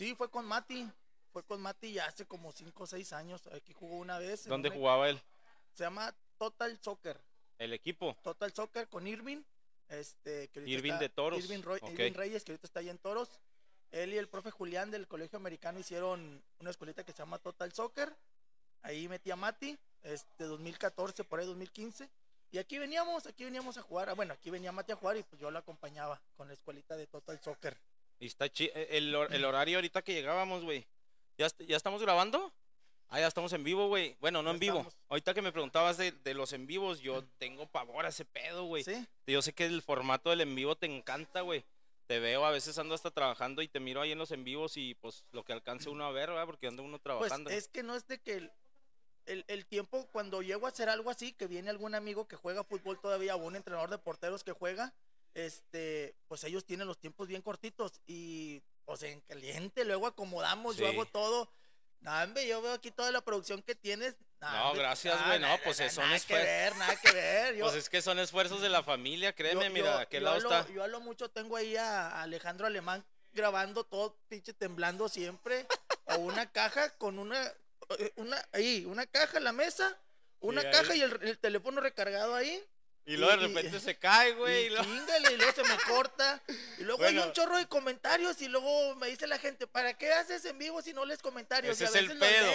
Sí, fue con Mati. Fue con Mati ya hace como 5 o 6 años. Aquí jugó una vez. ¿Dónde un- jugaba él? Se llama Total Soccer. El equipo. Total Soccer con Irving. Este, que Irving está- de Toros, Irving, Roy- ok. Irving Reyes, que ahorita está ahí en Toros. Él y el profe Julián del Colegio Americano hicieron una escuelita que se llama Total Soccer. Ahí metí a Mati, este, 2014, por ahí 2015. Y aquí veníamos, aquí veníamos a jugar. Ah, Bueno, aquí venía Mati a jugar y pues yo lo acompañaba con la escuelita de Total Soccer. Y está chi- eh, el, hor- el horario ahorita que llegábamos, güey. ¿Ya, ¿Ya estamos grabando? Ah, ya estamos en vivo, güey. Bueno, no Ya en vivo. estamos. Ahorita que me preguntabas de, de los en vivos, yo tengo pavor a ese pedo, güey. ¿Sí? Yo sé que el formato del en vivo te encanta, güey. Te veo, a veces ando hasta trabajando y te miro ahí en los en vivos y pues lo que alcance uno a ver, ¿verdad? Porque anda uno Pues trabajando. es que no es de que el, el- el tiempo, cuando llego a hacer algo así, que viene algún amigo que juega fútbol todavía o un entrenador de porteros que juega, este, pues ellos tienen los tiempos bien cortitos y pues en caliente, luego acomodamos, yo Sí. hago todo. No, hombre, yo veo aquí toda la producción que tienes. No, gracias, güey, no, pues, nah, son nada que esfuer- ver, nada que ver. Yo, Pues es que son esfuerzos de la familia, créeme, yo- mira, yo- ¿a qué yo lado a lo- está? Yo a lo mucho tengo ahí a Alejandro Alemán grabando todo pinche temblando siempre. o una caja con una, eh, una, ahí, una caja en la mesa, una ahí. caja y el, el teléfono recargado ahí. Y luego de y- repente se cae, güey. y y luego- chíngale, y luego se me corta. Y luego hay un chorro de comentarios y luego me dice la gente, ¿para qué haces en vivo si no lees comentarios? Ese Y a es el pedo.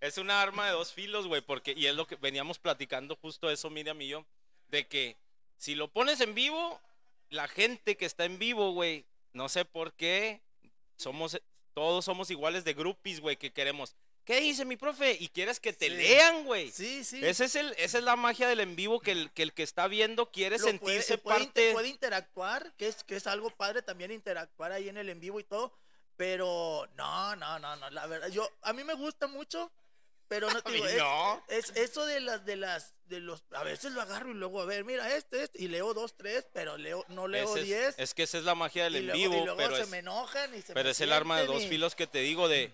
Es una arma de dos filos, güey, porque, y es lo que veníamos platicando justo eso, Miriam y yo, de que si lo pones en vivo, la gente que está en vivo, güey, no sé por qué, somos, todos somos iguales de groupies, güey, que queremos, ¿qué dice mi profe? Y quieres que te Sí. lean, güey. Sí, sí. Ese es el, esa es la magia del en vivo, que el, que el que está viendo quiere lo puede- sentirse puede, inter- parte... puede interactuar, que es, que es algo padre también interactuar ahí en el en vivo y todo, pero no, no, no, no, la verdad, yo, a mí me gusta mucho, pero no te digo, es, no. es eso de las, de las, de los, a veces lo agarro y luego, a ver, mira, este, este, y leo dos, tres, pero leo, no leo es- diez, es, que esa es la magia del y en luego, vivo, y luego pero se es, me enojan y se Pero me es el arma de dos y- filos que te digo de,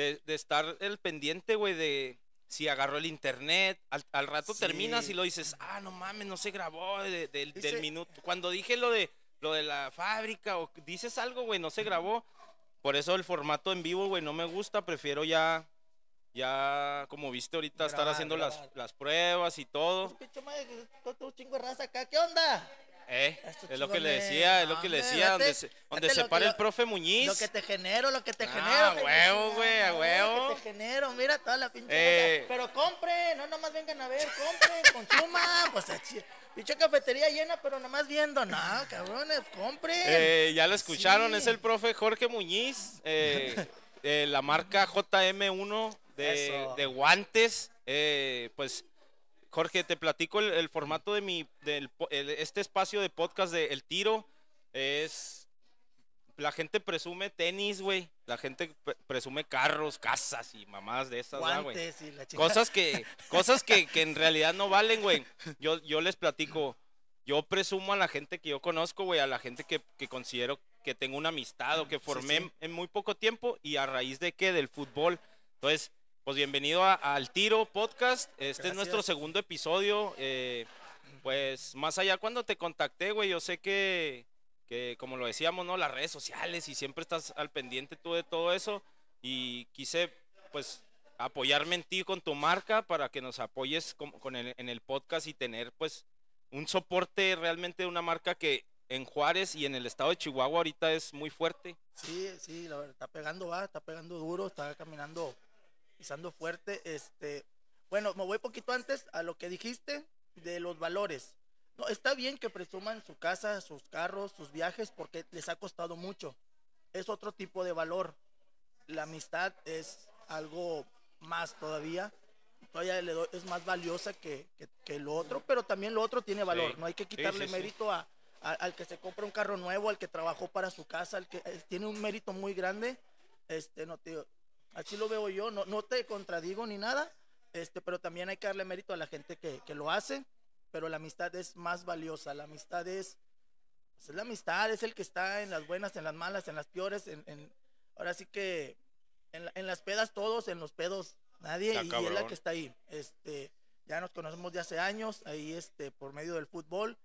de, de estar el pendiente, güey, de si agarró el internet. Al, al rato terminas y lo dices, ah, no mames, no se grabó de- del- minuto. Cuando dije lo de lo de la fábrica o dices algo, güey, no se grabó. Por eso el formato en vivo, güey, no me gusta. Prefiero ya, ya, como viste ahorita, estar haciendo las, las pruebas y todo. Pues, pinche madre, que está todo un chingo de raza acá, ¿qué onda? Eh, es lo que le decía, es lo que le decía, donde se, donde se para el profe Muñiz. Lo que te genero, lo que te Ah, genero. que huevo, güey, a Ah, huevo. Lo que te genero, mira toda la pinche. Eh. Pero compre, no nomás vengan a ver, compre, consuma. Pues pinche cafetería llena, pero nomás viendo. No, cabrones, compren. Eh, ya lo escucharon, Sí. es el profe Jorge Muñiz, eh, eh, la marca JM1 de, de guantes. eh, pues, Jorge, te platico el, el formato de mi, del, el- este espacio de podcast de El Tiro. Es, la gente presume tenis, güey. La gente pre- presume carros, casas y mamás de esas, ¿verdad, güey. Cosas que, cosas que, que en realidad no valen, güey. Yo, yo les platico. Yo presumo a la gente que yo conozco, güey, a la gente que, que considero que tengo una amistad o que formé sí. en muy poco tiempo y a raíz de qué, del fútbol. Entonces, pues bienvenido al Tiro Podcast. Este es nuestro segundo episodio. eh, pues más allá cuando te contacté, güey, yo sé que, que como lo decíamos, ¿no? Las redes sociales y siempre estás al pendiente tú de todo eso. Y quise, pues, apoyarme en ti con tu marca para que nos apoyes con, con el- en el podcast y tener, pues, un soporte realmente de una marca que en Juárez y en el estado de Chihuahua ahorita es muy fuerte. Sí, sí, la verdad, está pegando, va, está pegando duro, está caminando, pisando fuerte. Este, bueno, me voy poquito antes a lo que dijiste de los valores. No, está bien que presuman su casa, sus carros, sus viajes, porque les ha costado mucho. Es otro tipo de valor. La amistad es algo más todavía. Todavía le doy- es más valiosa que, que- que lo otro, pero también lo otro tiene valor. Sí. No hay que quitarle sí, sí. mérito a, a- al que se compra un carro nuevo, al que trabajó para su casa, al que eh, tiene un mérito muy grande. Este, no te, así lo veo yo, no, no te contradigo ni nada, este, pero también hay que darle mérito a la gente que, que lo hace, pero la amistad es más valiosa, la amistad es, pues, es la amistad, es el que está en las buenas, en las malas, en las peores, en, en- ahora sí que en, en las pedas todos, en los pedos nadie, y, y es la cabrón. que está ahí. Este, ya nos conocemos de hace años, ahí este, por medio del fútbol,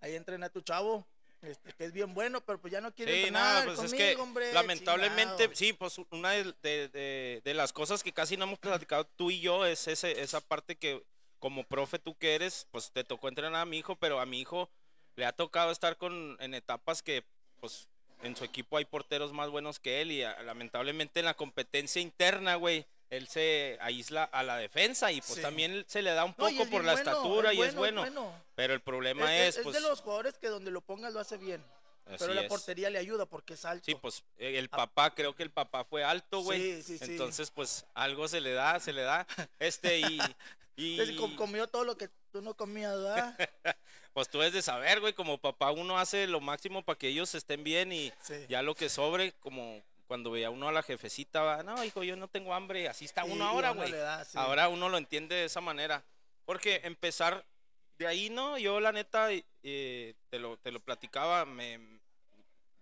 ahí entrena tu chavo, este, que es bien bueno, pero pues ya no quiere Sí, entrenar pues es conmigo, que hombre, lamentablemente, chingado. sí, pues una de, de- de- de las cosas que casi no hemos platicado tú y yo es ese, esa parte que como profe tú que eres, pues te tocó entrenar a mi hijo, pero a mi hijo le ha tocado estar con en etapas que pues en su equipo hay porteros más buenos que él y a- lamentablemente en la competencia interna, güey, él se aísla a la defensa y pues Sí. también se le da un poco es por la bueno, estatura y es bueno, bueno. pero el problema Es, es, es- es pues de los jugadores que donde lo pongas lo hace bien. Pero la es. portería le ayuda porque es alto. Sí, pues eh, el Ah. papá, creo que el papá fue alto, güey. Sí, sí, sí. Entonces, pues algo se le da, se le da. Este, y. y Entonces, comió todo lo que tú no comías, ¿verdad? pues tú debes de saber, güey, como papá uno hace lo máximo para que ellos estén bien y ya lo que sobre, como cuando veía uno a la jefecita, va, no, hijo, yo no tengo hambre, así está Y- uno y ahora, güey. sí. Ahora uno lo entiende de esa manera. Porque empezar de ahí, ¿no? Yo la neta, eh, te, lo, te lo platicaba, me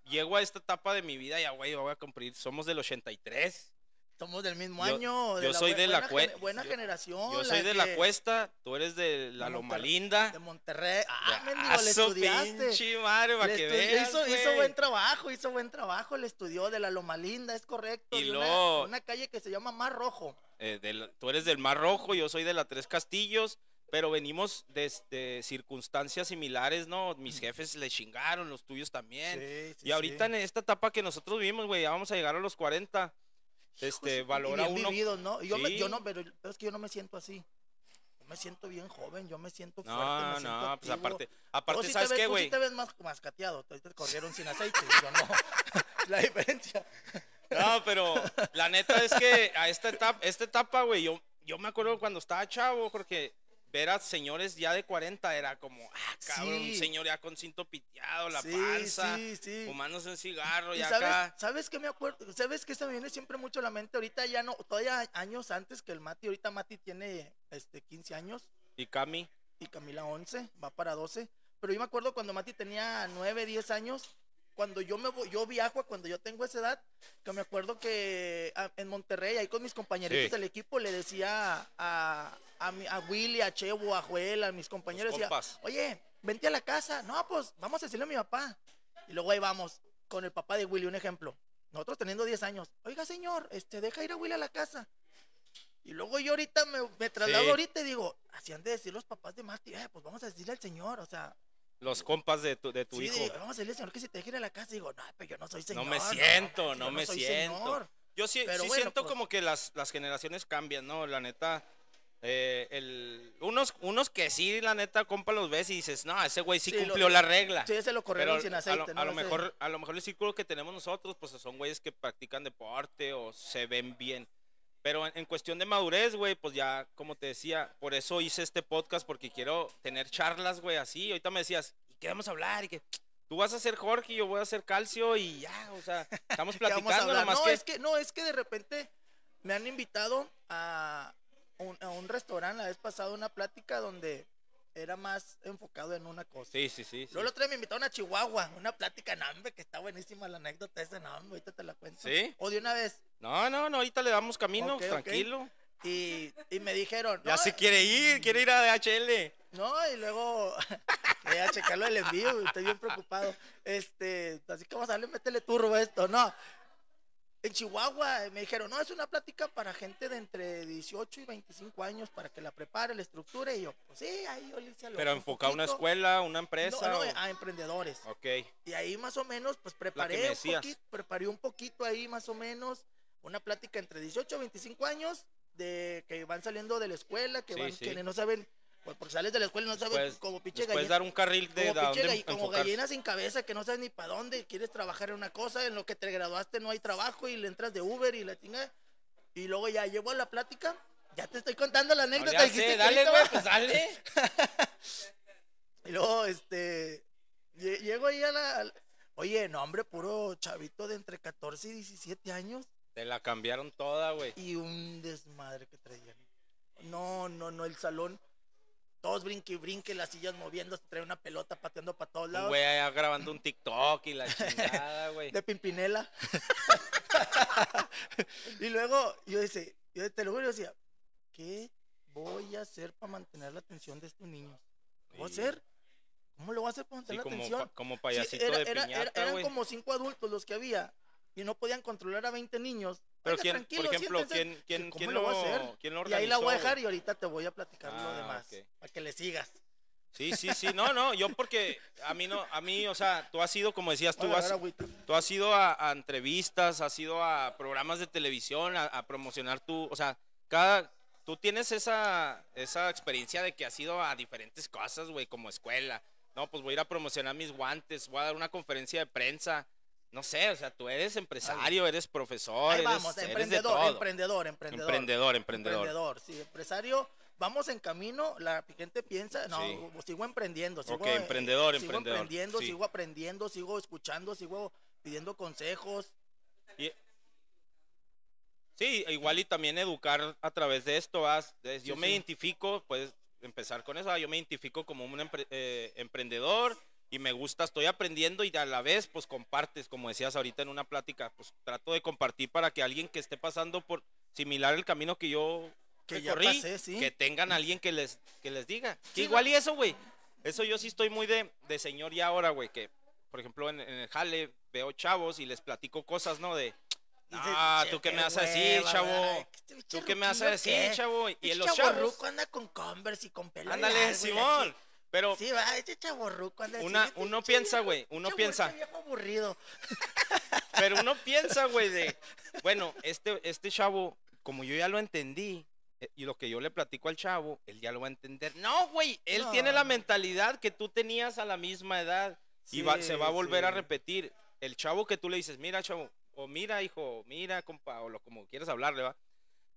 llego a esta etapa de mi vida, ya, güey, voy a cumplir, somos del 83. Somos del mismo Yo- año. yo soy de la buena cue- gene- Buena yo- generación. Yo soy de la cuesta, tú eres de la de Loma Monterrey- Linda. De Monterrey. Ah, mendigo, le estudiaste. pinche madre, para que veas, hizo, buen trabajo, hizo buen trabajo. Le estudió de la Loma Linda, es correcto. Y de una- calle que se llama Mar Rojo. Eh, del- tú eres del Mar Rojo, yo soy de la Tres Castillos, pero venimos de, de circunstancias similares, ¿no? Mis jefes le chingaron, los tuyos también. Sí, sí, y ahorita sí. en esta etapa que nosotros vivimos, güey, ya vamos a llegar a los 40. Este, Hijos, y valora bien uno. Yo, me- yo Sí. no, pero pero es que yo no me siento así. Yo me siento bien joven, yo me siento fuerte, me No, siento no, pues activo. aparte, Tú aparte, sí te ¿sabes ves- qué, tú güey? sí te ves más mascateado, ahorita te corrieron sin aceite, yo no. La diferencia. No, pero la neta es que a esta etapa, esta etapa, güey, yo, yo me acuerdo cuando estaba chavo, porque ver a señores ya de 40 era como, ah, cabrón, un señor ya con cinto piteado, la Sí, panza, sí, fumándose un cigarro, ¿Y y sabes, acá. sabes qué me acuerdo? ¿Sabes qué se me viene siempre mucho a la mente? Ahorita ya no, todavía años antes que el Mati, ahorita Mati tiene este 15 años Y Cami, y Camila 11, va para 12. Pero yo me acuerdo cuando Mati tenía 9, 10 años, cuando yo me voy, yo viajo a cuando yo tengo esa edad, que me acuerdo que ah, en Monterrey, ahí con mis compañeritos Sí. del equipo, le decía a, a, mi- a Willy, a Chevo, a Joel, a mis compañeros, decía, oye, vente a la casa. No, pues vamos a decirle a mi papá. Y luego ahí vamos, con el papá de Willy, un ejemplo. Nosotros teniendo 10 años. Oiga, señor, este, deja ir a Willy a la casa. Y luego yo ahorita me, me traslado Sí. ahorita y digo, así han de decir los papás de Mati, eh, pues vamos a decirle al señor, o sea, los compas de tu, de tu sí, hijo. digo, vamos a decirle al señor que si te deje ir a la casa, digo, no, pero yo no soy señor. no me siento, no, me siento. señor". Yo sí, Pero sí bueno, siento pues. como que las, las generaciones cambian, ¿no? La neta. eh, el, unos, unos que sí, la neta, compa, los ves y dices, no, ese güey sí, Sí, lo- cumplió la regla. Sí, ese lo corrieron sin a aceite, lo, ¿no? a lo mejor, a lo mejor el círculo que tenemos nosotros, pues son güeyes que practican deporte o se ven bien. Pero en, en cuestión de madurez, güey, pues ya, como te decía, por eso hice este podcast, porque quiero tener charlas, güey, así. Ahorita me decías, ¿y qué vamos a hablar? Y que tú vas a ser Jorge y yo voy a ser Calcio y ya, o sea, estamos ¿Qué vamos a platicando, nomás no, que... es que no, es que de repente me han invitado a un, a un restaurante la vez pasada una plática donde era más enfocado en una cosa. Sí, sí, sí. sí. Luego el otro día me invitaron a Chihuahua, una plática, hombre, que está buenísima la anécdota esa, hombre, ahorita te la cuento. ¿Sí? O de una vez. No, no, no, ahorita le damos camino, tranquilo. Y, y me dijeron, Ya se quiere ir, quiere ir a DHL. No, y luego a checarlo del envío, estoy bien preocupado. Este, así que vamos a darle, métele turbo a esto, no. En Chihuahua me dijeron, no, es una plática para gente de entre 18 y 25 años para que la prepare, la estructure. Y yo, pues sí, ahí yo le hice Pero enfocado a una escuela, una empresa. No, no, o- a emprendedores. Ok. Y ahí más o menos, pues preparé un poquito, preparé un poquito ahí más o menos, una plática entre 18 y 25 años, de que van saliendo de la escuela, que Sí, van, sí. que no saben, pues porque sales de la escuela y no sabes Puedes, como pinche puedes gallina. dar un carril de, como, pinche como gallina sin cabeza que no sabes ni para dónde, quieres trabajar en una cosa, en lo que te graduaste no hay trabajo y le entras de Uber y la chinga. Y luego ya llevo a la plática, ya te estoy contando la No anécdota. dijiste que dale, güey, pues dale. Y luego, este, lle- llego ahí a la... Oye, no, hombre, puro chavito de entre 14 y 17 años Te la cambiaron toda, güey. y un desmadre que traían. No, no, no, el salón, todos brinque y brinque, las sillas moviéndose, trae una pelota pateando para todos lados. güey allá grabando un TikTok y la chingada, güey. de Pimpinela. y luego yo decía, yo te lo juro, yo decía, ¿qué voy a hacer para mantener la atención de estos niños? ¿Qué voy a hacer? ¿Cómo lo voy a hacer para Sí, mantener la como, atención? pa- como Sí, payasito era- de era- era- piñata, eran como cinco adultos los que había y no podían controlar a 20 niños. Pero Oiga, quién, tranquilo, por ejemplo. ¿quién, quién, ¿Cómo quién lo lo, voy a hacer? quién lo Y ahí la voy a organizó, dejar y ahorita te voy a platicar lo Ah, demás. ok. Para que le sigas. Sí, sí, sí, no, no, yo porque a mí no, a mí, o sea, tú has ido, como decías, tú has, tú has ido a, a entrevistas, has ido a programas de televisión, a, a promocionar tu, o sea, cada, tú tienes esa, esa experiencia de que has ido a diferentes cosas, güey, como escuela. No, pues voy a ir a promocionar mis guantes, voy a dar una conferencia de prensa. No sé, o sea, tú eres empresario, eres profesor, Ahí eres, vamos, eres de emprendedor, todo. emprendedor, emprendedor. Emprendedor, emprendedor. Emprendedor, sí, empresario. Vamos en camino, la gente piensa, no, Sí. sigo emprendiendo. Sigo, eh, emprendedor, sigo emprendedor, emprendiendo, sí. sigo aprendiendo, sigo escuchando, sigo pidiendo consejos. Y- sí, igual y también educar a través de esto. ¿vas? Yo Sí, me identifico, puedes empezar con eso. ¿va? Yo me identifico como un empre- eh, emprendedor y me gusta, estoy aprendiendo y a la vez, pues compartes, como decías ahorita en una plática, pues trato de compartir para que alguien que esté pasando por similar el camino que yo Que ya recorrí, pasé, sí. que tengan alguien que les, que les diga. Que igual y eso, güey. Eso yo sí estoy muy de, de señor ya ahora, güey, que por ejemplo en, en el jale veo chavos y les platico cosas, ¿no? De, ah, "Che, ¿tú qué me vas a decir, chavo? ¿Tú qué me vas a decir, chavo? Y Este los chavo chavos, ruco anda con Converse y con pelo ándale, Simón. Pero Sí, va, este chavo ruco anda así, Una- este uno piensa, güey, uno piensa. viejo aburrido. Pero uno piensa, güey, de, bueno, este, este chavo, como yo ya lo entendí, eh, y lo que yo le platico al chavo, él ya lo va a entender. No, güey, él tiene la mentalidad que tú tenías a la misma edad y va- se va a Sí, volver a repetir. El chavo que tú le dices, mira, chavo, o mira, hijo, mira, compa, o lo como quieras hablarle, va.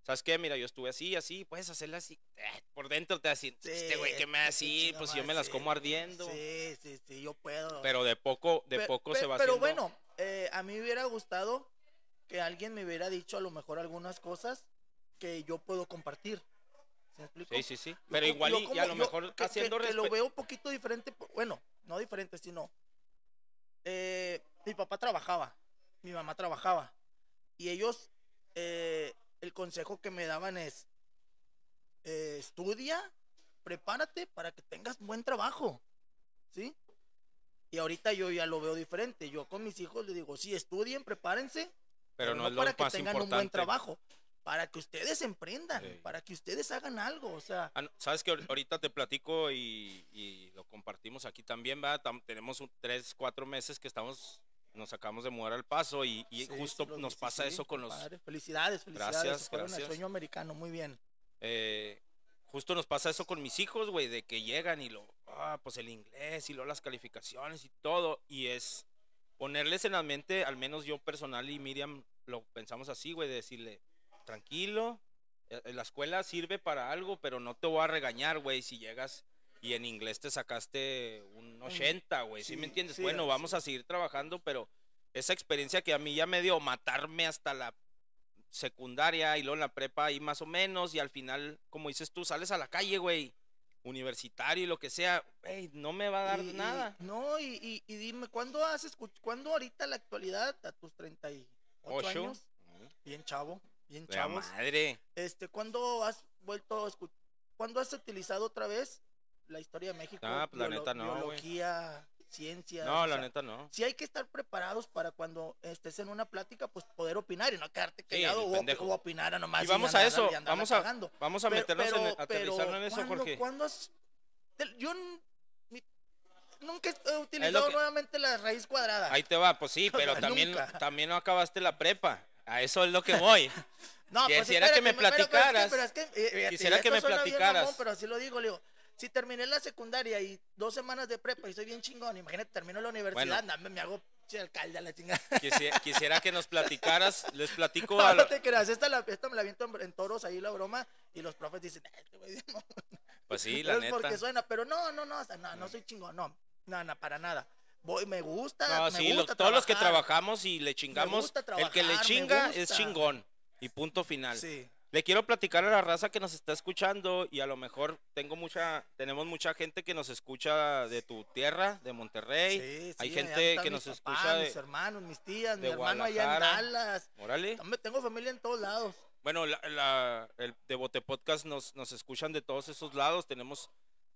¿Sabes qué? Mira, yo estuve así, así, puedes hacerla así. Eh, por dentro te va a decir, este güey que me va a Sí, decir, chinga pues yo me las como ardiendo. Sí, sí, sí, yo puedo. Pero de poco, de Pe- poco se va Pero haciendo. bueno, eh, a mí hubiera gustado que alguien me hubiera dicho a lo mejor algunas cosas que yo puedo compartir. ¿Sí me explico? Sí, sí, sí. Pero igual yo y, a lo mejor que- que- haciendo que, lo veo un poquito diferente, bueno, no diferente, sino eh, mi papá trabajaba, mi mamá trabajaba y ellos eh, el consejo que me daban es eh, estudia, prepárate para que tengas buen trabajo, ¿sí? Y ahorita yo ya lo veo diferente. Yo con mis hijos les digo, sí, estudien, prepárense, pero no es lo para que tengan un buen trabajo, para que ustedes emprendan, Sí. para que ustedes hagan algo, o sea, Ah, no, Sabes que ahor- ahorita te platico y, y lo compartimos aquí también, ¿verdad? Tam- tenemos un, tres, cuatro meses que estamos, nos acabamos de mudar al paso y, y Sí, justo sí, nos pasa sí, eso con los. Felicidades, felicidades. Gracias, gracias. sueño americano, muy bien. eh, justo nos pasa eso con mis hijos, güey, de que llegan y lo, ah, pues el inglés y luego las calificaciones y todo, y es ponerles en la mente, al menos yo personal y Miriam lo pensamos así, güey, de decirle, tranquilo, eh, la escuela sirve para algo, pero no te voy a regañar, güey, si llegas y en inglés te sacaste un 80, güey, ¿sí, me entiendes? sí, bueno, sí. vamos a seguir trabajando, pero esa experiencia que a mí ya me dio matarme hasta la secundaria y luego en la prepa ahí más o menos y al final, como dices tú, sales a la calle, güey, universitario y lo que sea, güey, no me va a dar Y- y- nada. no, y, y- y dime, ¿cuándo has escuchado, cuándo ahorita la actualidad, a tus 38 Ocho. años, bien chavo, bien chavos, madre. este, ¿cuándo has vuelto a escuchar, cuándo has utilizado otra vez la historia de México? Ah, pues, la neta no. Biología, ciencias. No, o la sea, neta no. sí hay que estar preparados para cuando estés en una plática, pues poder opinar y no quedarte Sí, callado el o, o opinar a nomás. Y vamos a andar- eso, vamos a, cagando. vamos a Pero- meternos en, pero- el- aterrizarlo en eso, ¿cuándo- Jorge. cuándo has- te- yo nunca he utilizado que- nuevamente la raíz cuadrada. Ahí te va, pues sí, O pero sea, también, nunca. también no acabaste la prepa. A eso es lo que voy. no, pues, quisiera que me platicaras. Pero es que, pero es que, eh, Quisiera que me platicaras. mamón, pero así lo digo, le digo. Si terminé la secundaria y dos semanas de prepa y soy bien chingón, imagínate, termino la universidad, Bueno. dame, me hago alcalde a la chingada. Quisiera, quisiera que nos platicaras, les platico a No, lo- te creas, esta, la, esta me la aviento en, en toros ahí la broma y los profes dicen, "Ah, este güey bien mamón". Pues sí, la neta. porque suena, pero no, no, no, o sea, no, no soy chingón, no, no, no, para nada. Voy, me gusta, No, me sí, gusta todos los que trabajar. trabajamos y le chingamos, gusta el que le trabajar, chinga es chingón. Y punto final. Sí, Le quiero platicar a la raza que nos está escuchando y a lo mejor tengo mucha, tenemos mucha gente que nos escucha de tu tierra, de Monterrey. sí, hay sí, gente allá están que mis nos escucha mis de, hermanos, mis tías, mi de hermano allá en. Dallas. órale. Hombre, tengo familia en todos lados. Bueno, la, la- el Devote Podcast nos, nos escuchan de todos esos lados. Tenemos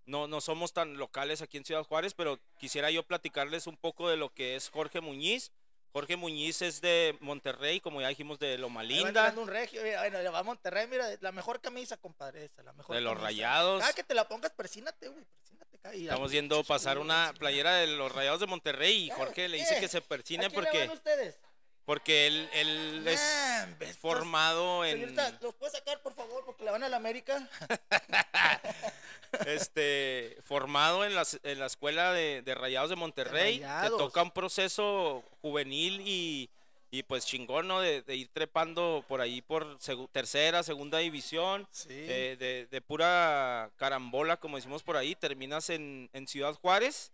no, no somos tan locales aquí en Ciudad Juárez, pero quisiera yo platicarles un poco de lo que es Jorge Muñiz. Jorge Muñiz es de Monterrey, como ya dijimos, de Loma Linda. un regio, mira, bueno, le va a Monterrey, mira, la mejor camisa, compadre, esa, la mejor De los camisa. Rayados. Cada que te la pongas, persínate, güey, persínate. y Estamos viendo pasar una playera de los Rayados de Monterrey y Claro, Jorge le dice ¿qué? que se ¿A persine quién le porque, van ustedes? porque él, él es Nah, formado en... Señorita, ¿los puedes sacar, por favor? Porque le van a la América. este, formado en, las- en la escuela de, de Rayados de Monterrey. Te toca un proceso juvenil y, y pues chingón, ¿no? De, de ir trepando por ahí por tercera, segunda división. Sí. eh, de, de pura carambola, como decimos por ahí, terminas en, en Ciudad Juárez.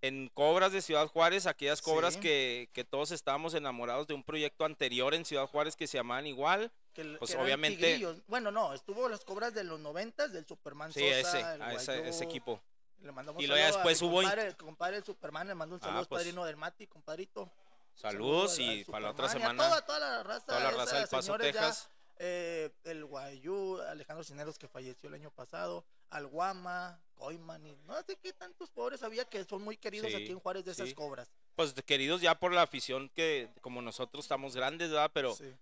En cobras de Ciudad Juárez, aquellas cobras Sí. que, que todos estábamos enamorados de un proyecto anterior en Ciudad Juárez que se llamaban igual. que, pues, que obviamente-. Bueno, no, estuvo las cobras de los noventas, del Superman Sí, Sosa, ese, el a ese, equipo. Le mandamos Y luego después hubo Compadre, compadre el Superman, le mando un Ah, saludo pues. padrino del Mati, compadrito. Saludos Saludo al- y para la otra semana. Toda, toda la raza, Toda la raza esa, del Paso, ya, Texas. eh, el Guayú, Alejandro Cineros que falleció el año pasado, al Guama, Coiman y no sé qué tantos pobres había que son muy queridos Sí, aquí en Juárez de esas sí. cobras. Pues queridos ya por la afición que como nosotros estamos grandes, ¿verdad? Pero Sí.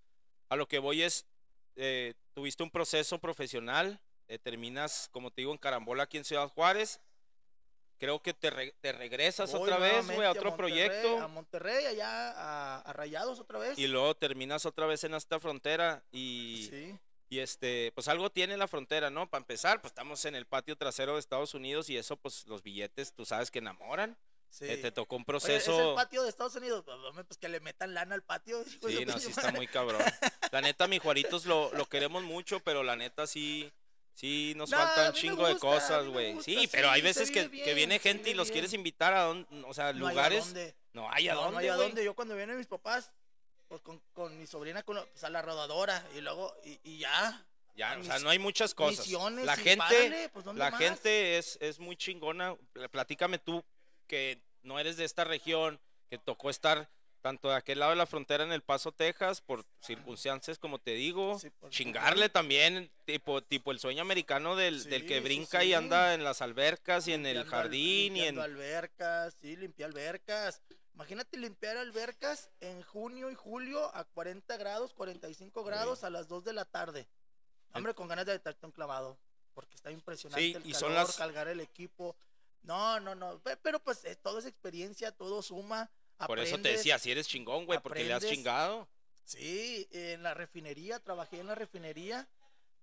a lo que voy es, eh, tuviste un proceso profesional, eh, terminas, como te digo, en Carambola aquí en Ciudad Juárez. Creo que te, re- te regresas Voy otra vez, güey, a otro proyecto. A Monterrey, allá a, a Rayados otra vez. Y luego terminas otra vez en esta frontera y, Sí. Y este, pues algo tiene la frontera, ¿no? Para empezar, pues estamos en el patio trasero de Estados Unidos y eso, pues los billetes, tú sabes que enamoran. sí. Eh, te tocó un Oye, proceso... es el patio de Estados Unidos. Pues, pues que le metan lana al patio. de Sí, no, sí está muy cabrón. La neta, mi Juaritos lo, lo queremos mucho, pero la neta sí, sí nos No, a falta mí un chingo de gusta, a cosas, güey. gusta, Sí, pero hay sí, veces que, vive que viene bien, gente y los quieres bien. invitar a dónde, o sea, No hay a lugares. dónde. No hay a No, dónde, no hay a dónde. Yo cuando vienen mis papás, pues con, con mi sobrina con, pues, a la rodadora y luego, y, y ya. Ya, o sea, no hay muchas cosas. misiones La gente, pues, ¿dónde la más? gente es, es muy chingona. Pl- Platícame tú que no eres de esta región, que tocó estar tanto de aquel lado de la frontera en El Paso, Texas, por circunstancias, como te digo, Sí, chingarle también, tipo, tipo el sueño americano del, que brinca y anda en las albercas y en el jardín y en... albercas, sí, limpiar albercas. Imagínate limpiar albercas en junio y julio a 40 grados, 45 grados a las 2 de la tarde. Hombre, con ganas de aventarte un clavado. Porque está impresionante Sí, el y calor, son las- cargar el equipo. No, no, no. pe- Pero pues eh, todo es experiencia, todo suma. Por eso te decía, si eres chingón, güey, porque le has chingado. Sí, en la refinería, trabajé en la refinería.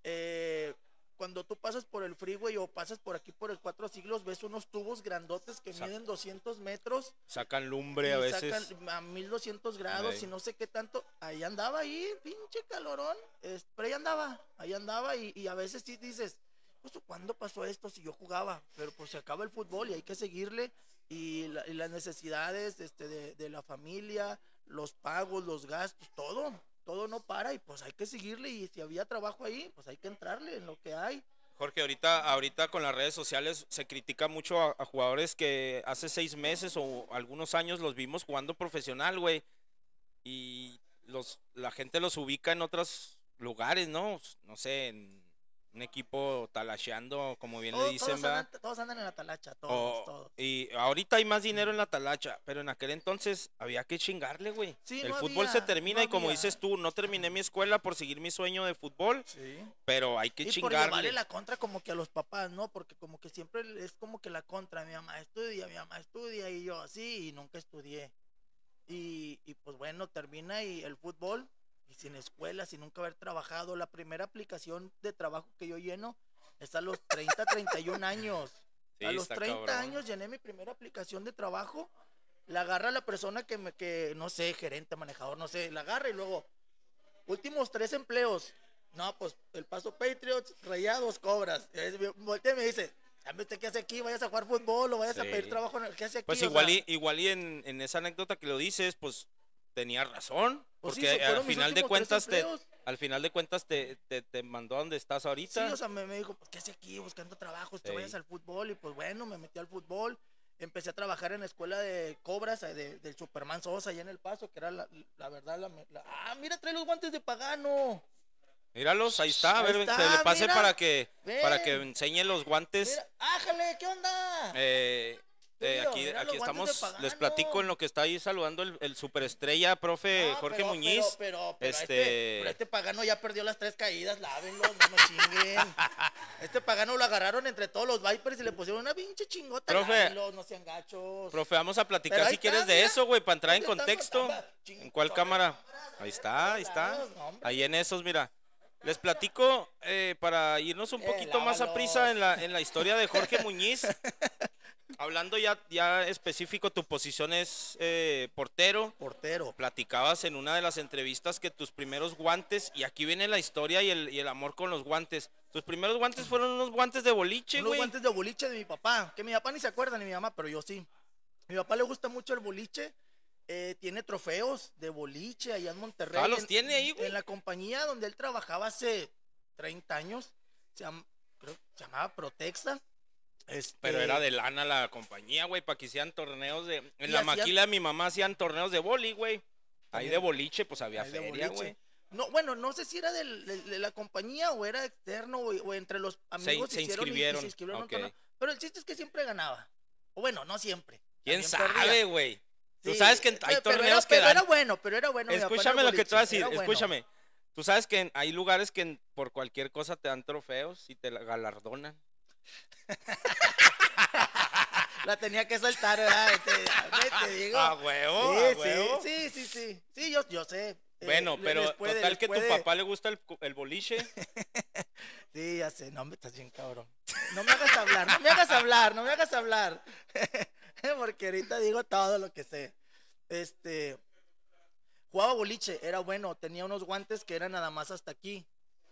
eh, cuando tú pasas por el freeway o pasas por aquí por el Cuatro Siglos, ves unos tubos grandotes que Sa- miden 200 metros. Sacan lumbre a veces. sacan a 1200 grados y no sé qué tanto. Ahí andaba, ahí, pinche calorón. es- pero ahí andaba, ahí andaba y, y a veces sí dices, pues, ¿cuándo pasó esto si yo jugaba? Pero pues se acaba el fútbol y hay que seguirle. Y, la- y las necesidades este, de, de la familia, los pagos, los gastos, todo, todo no para y pues hay que seguirle. Y si había trabajo ahí, pues hay que entrarle en lo que hay. Jorge, ahorita, ahorita con las redes sociales se critica mucho a, a jugadores que hace seis meses o algunos años los vimos jugando profesional, güey. Y los, la gente los ubica en otros lugares, ¿no? No sé, en un equipo talacheando, como bien le dicen, todos ¿verdad? andan, todos andan en la talacha, todos, O- todos. y ahorita hay más dinero en la talacha, pero en aquel entonces había que chingarle, güey. Sí, El no fútbol se termina no y como había. dices tú, no terminé mi escuela por seguir mi sueño de fútbol, Sí. pero hay que y por chingarle. llevarle la contra como que a los papás, ¿no? Porque como que siempre es como que la contra, mi mamá estudia, mi mamá estudia y yo así y nunca estudié. Y, y pues bueno, termina y el fútbol y sin escuela, sin nunca haber trabajado. La primera aplicación de trabajo que yo lleno es a los 30, 31 años. Sí, a los está 30 cabrón. años llené mi primera aplicación de trabajo. La agarra la persona que me, que no sé, gerente, manejador, no sé, la agarra y luego, últimos tres empleos. No, pues el paso Patriots, rayados, cobras. Voltea y me dice, "Dame usted qué hace aquí? ¿Vayas a jugar fútbol o vayas a pedir trabajo? ¿Qué hace aquí? Pues igual sea, y, igual y en, en esa anécdota que lo dices, pues tenía razón. Pues porque al final de cuentas te. Al final de cuentas te, te, te mandó a donde estás Sí, ahorita. o sea, me, me dijo, pues, ¿qué hace aquí? Buscando trabajo, te vayas al fútbol. Y pues bueno, me metí al fútbol. Empecé a trabajar en la escuela de cobras eh, de- del Superman Sosa allá en El Paso, que era la, la verdad la, Ah, mira, trae los guantes de pagano. Míralos, ahí está. A ver, está, que le pase mira. para que para que enseñe los guantes. Mira, ájale, ¿qué onda? Eh, eh, aquí aquí estamos, les platico en lo que está ahí saludando el, el superestrella, profe No, Jorge pero- Muñiz. Pero, pero, pero este- este, pero este pagano ya perdió las tres caídas, lávenlo, no me chinguen. Este pagano lo agarraron entre todos los Vipers y le pusieron una pinche chingota. Profe. lávenlo, no sean gachos. Profe, vamos a platicar si quieres de eso, güey, para entrar en contexto. ¿En cuál cámara? Ahí está, ahí está. Ahí en esos, mira. Les platico eh, para irnos un Eh, poquito más a prisa en la, en la historia de Jorge Muñiz. Hablando ya, ya específico, tu posición es eh, portero. Portero. Platicabas en una de las entrevistas que tus primeros guantes, y aquí viene la historia y el, y el amor con los guantes. Tus primeros guantes fueron unos guantes de boliche, Unos güey. guantes de boliche de mi papá, que mi papá ni se acuerda ni mi mamá, pero yo sí. mi papá le gusta mucho el boliche, eh, tiene trofeos de boliche allá en Monterrey. Ah, los en- tiene ahí, güey. En la compañía donde él trabajaba hace 30 años, se, llam- creo, se llamaba Protexa. Este, Pero era de lana la compañía, güey, para que hicieran torneos de... En Y la hacían- maquila de mi mamá hacían torneos de boli, güey. Ahí de boliche, pues había ahí feria, güey. No, bueno, no sé si era del- de, la compañía o era externo o, o entre los amigos se hicieron y- y inscribieron, se inscribieron torneo. Pero el chiste es que siempre ganaba. O bueno, no siempre. ¿Quién sabe, güey? Tú sabes que hay pero torneos era, que pero dan... era bueno, pero era bueno. Escúchame lo que te voy a decir, bueno. escúchame. Tú sabes que hay lugares que por cualquier cosa te dan trofeos y te la galardonan. La tenía que saltar, ¿verdad? Te, te digo. ¡A huevo! sí, ¡A sí, huevo! sí, sí, sí. Sí, yo, yo sé. Eh, Bueno, pero puede- total que tu papá le gusta el boliche. Sí, ya sé. No, me estás bien cabrón. No me hagas hablar, no me hagas hablar, no me hagas hablar. Porque ahorita digo todo lo que sé. Este. Jugaba boliche, era bueno. Tenía unos guantes que eran nada más hasta aquí.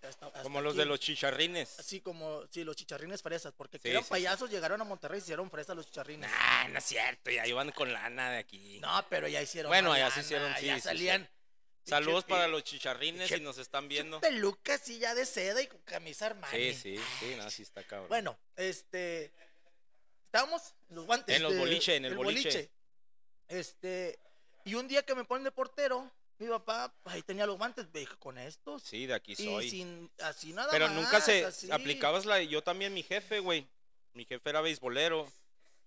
Hasta- hasta como los aquí. de los chicharrines. Así como, sí, los chicharrines fresas. Porque que Sí, eran sí, sí. payasos, llegaron a Monterrey y hicieron fresas los chicharrines. Nah, no es cierto, ya iban con lana de aquí. No, pero ya hicieron. Bueno, ya se hicieron, sí, Ya salían. Saludos para los chicharrines si nos están viendo. Peluca así ya de seda y con camisa Armani. Sí, sí, sí, no, sí está cabrón. Bueno, este. Estábamos en los guantes. En los de- boliche, en el boliche. Este. Y un día que me ponen de portero, mi papá, ahí tenía los guantes, con estos. Sí, de aquí y soy. sin, así nada Pero más. nunca se así. aplicabas la. Yo también, mi jefe, güey. Mi jefe era beisbolero.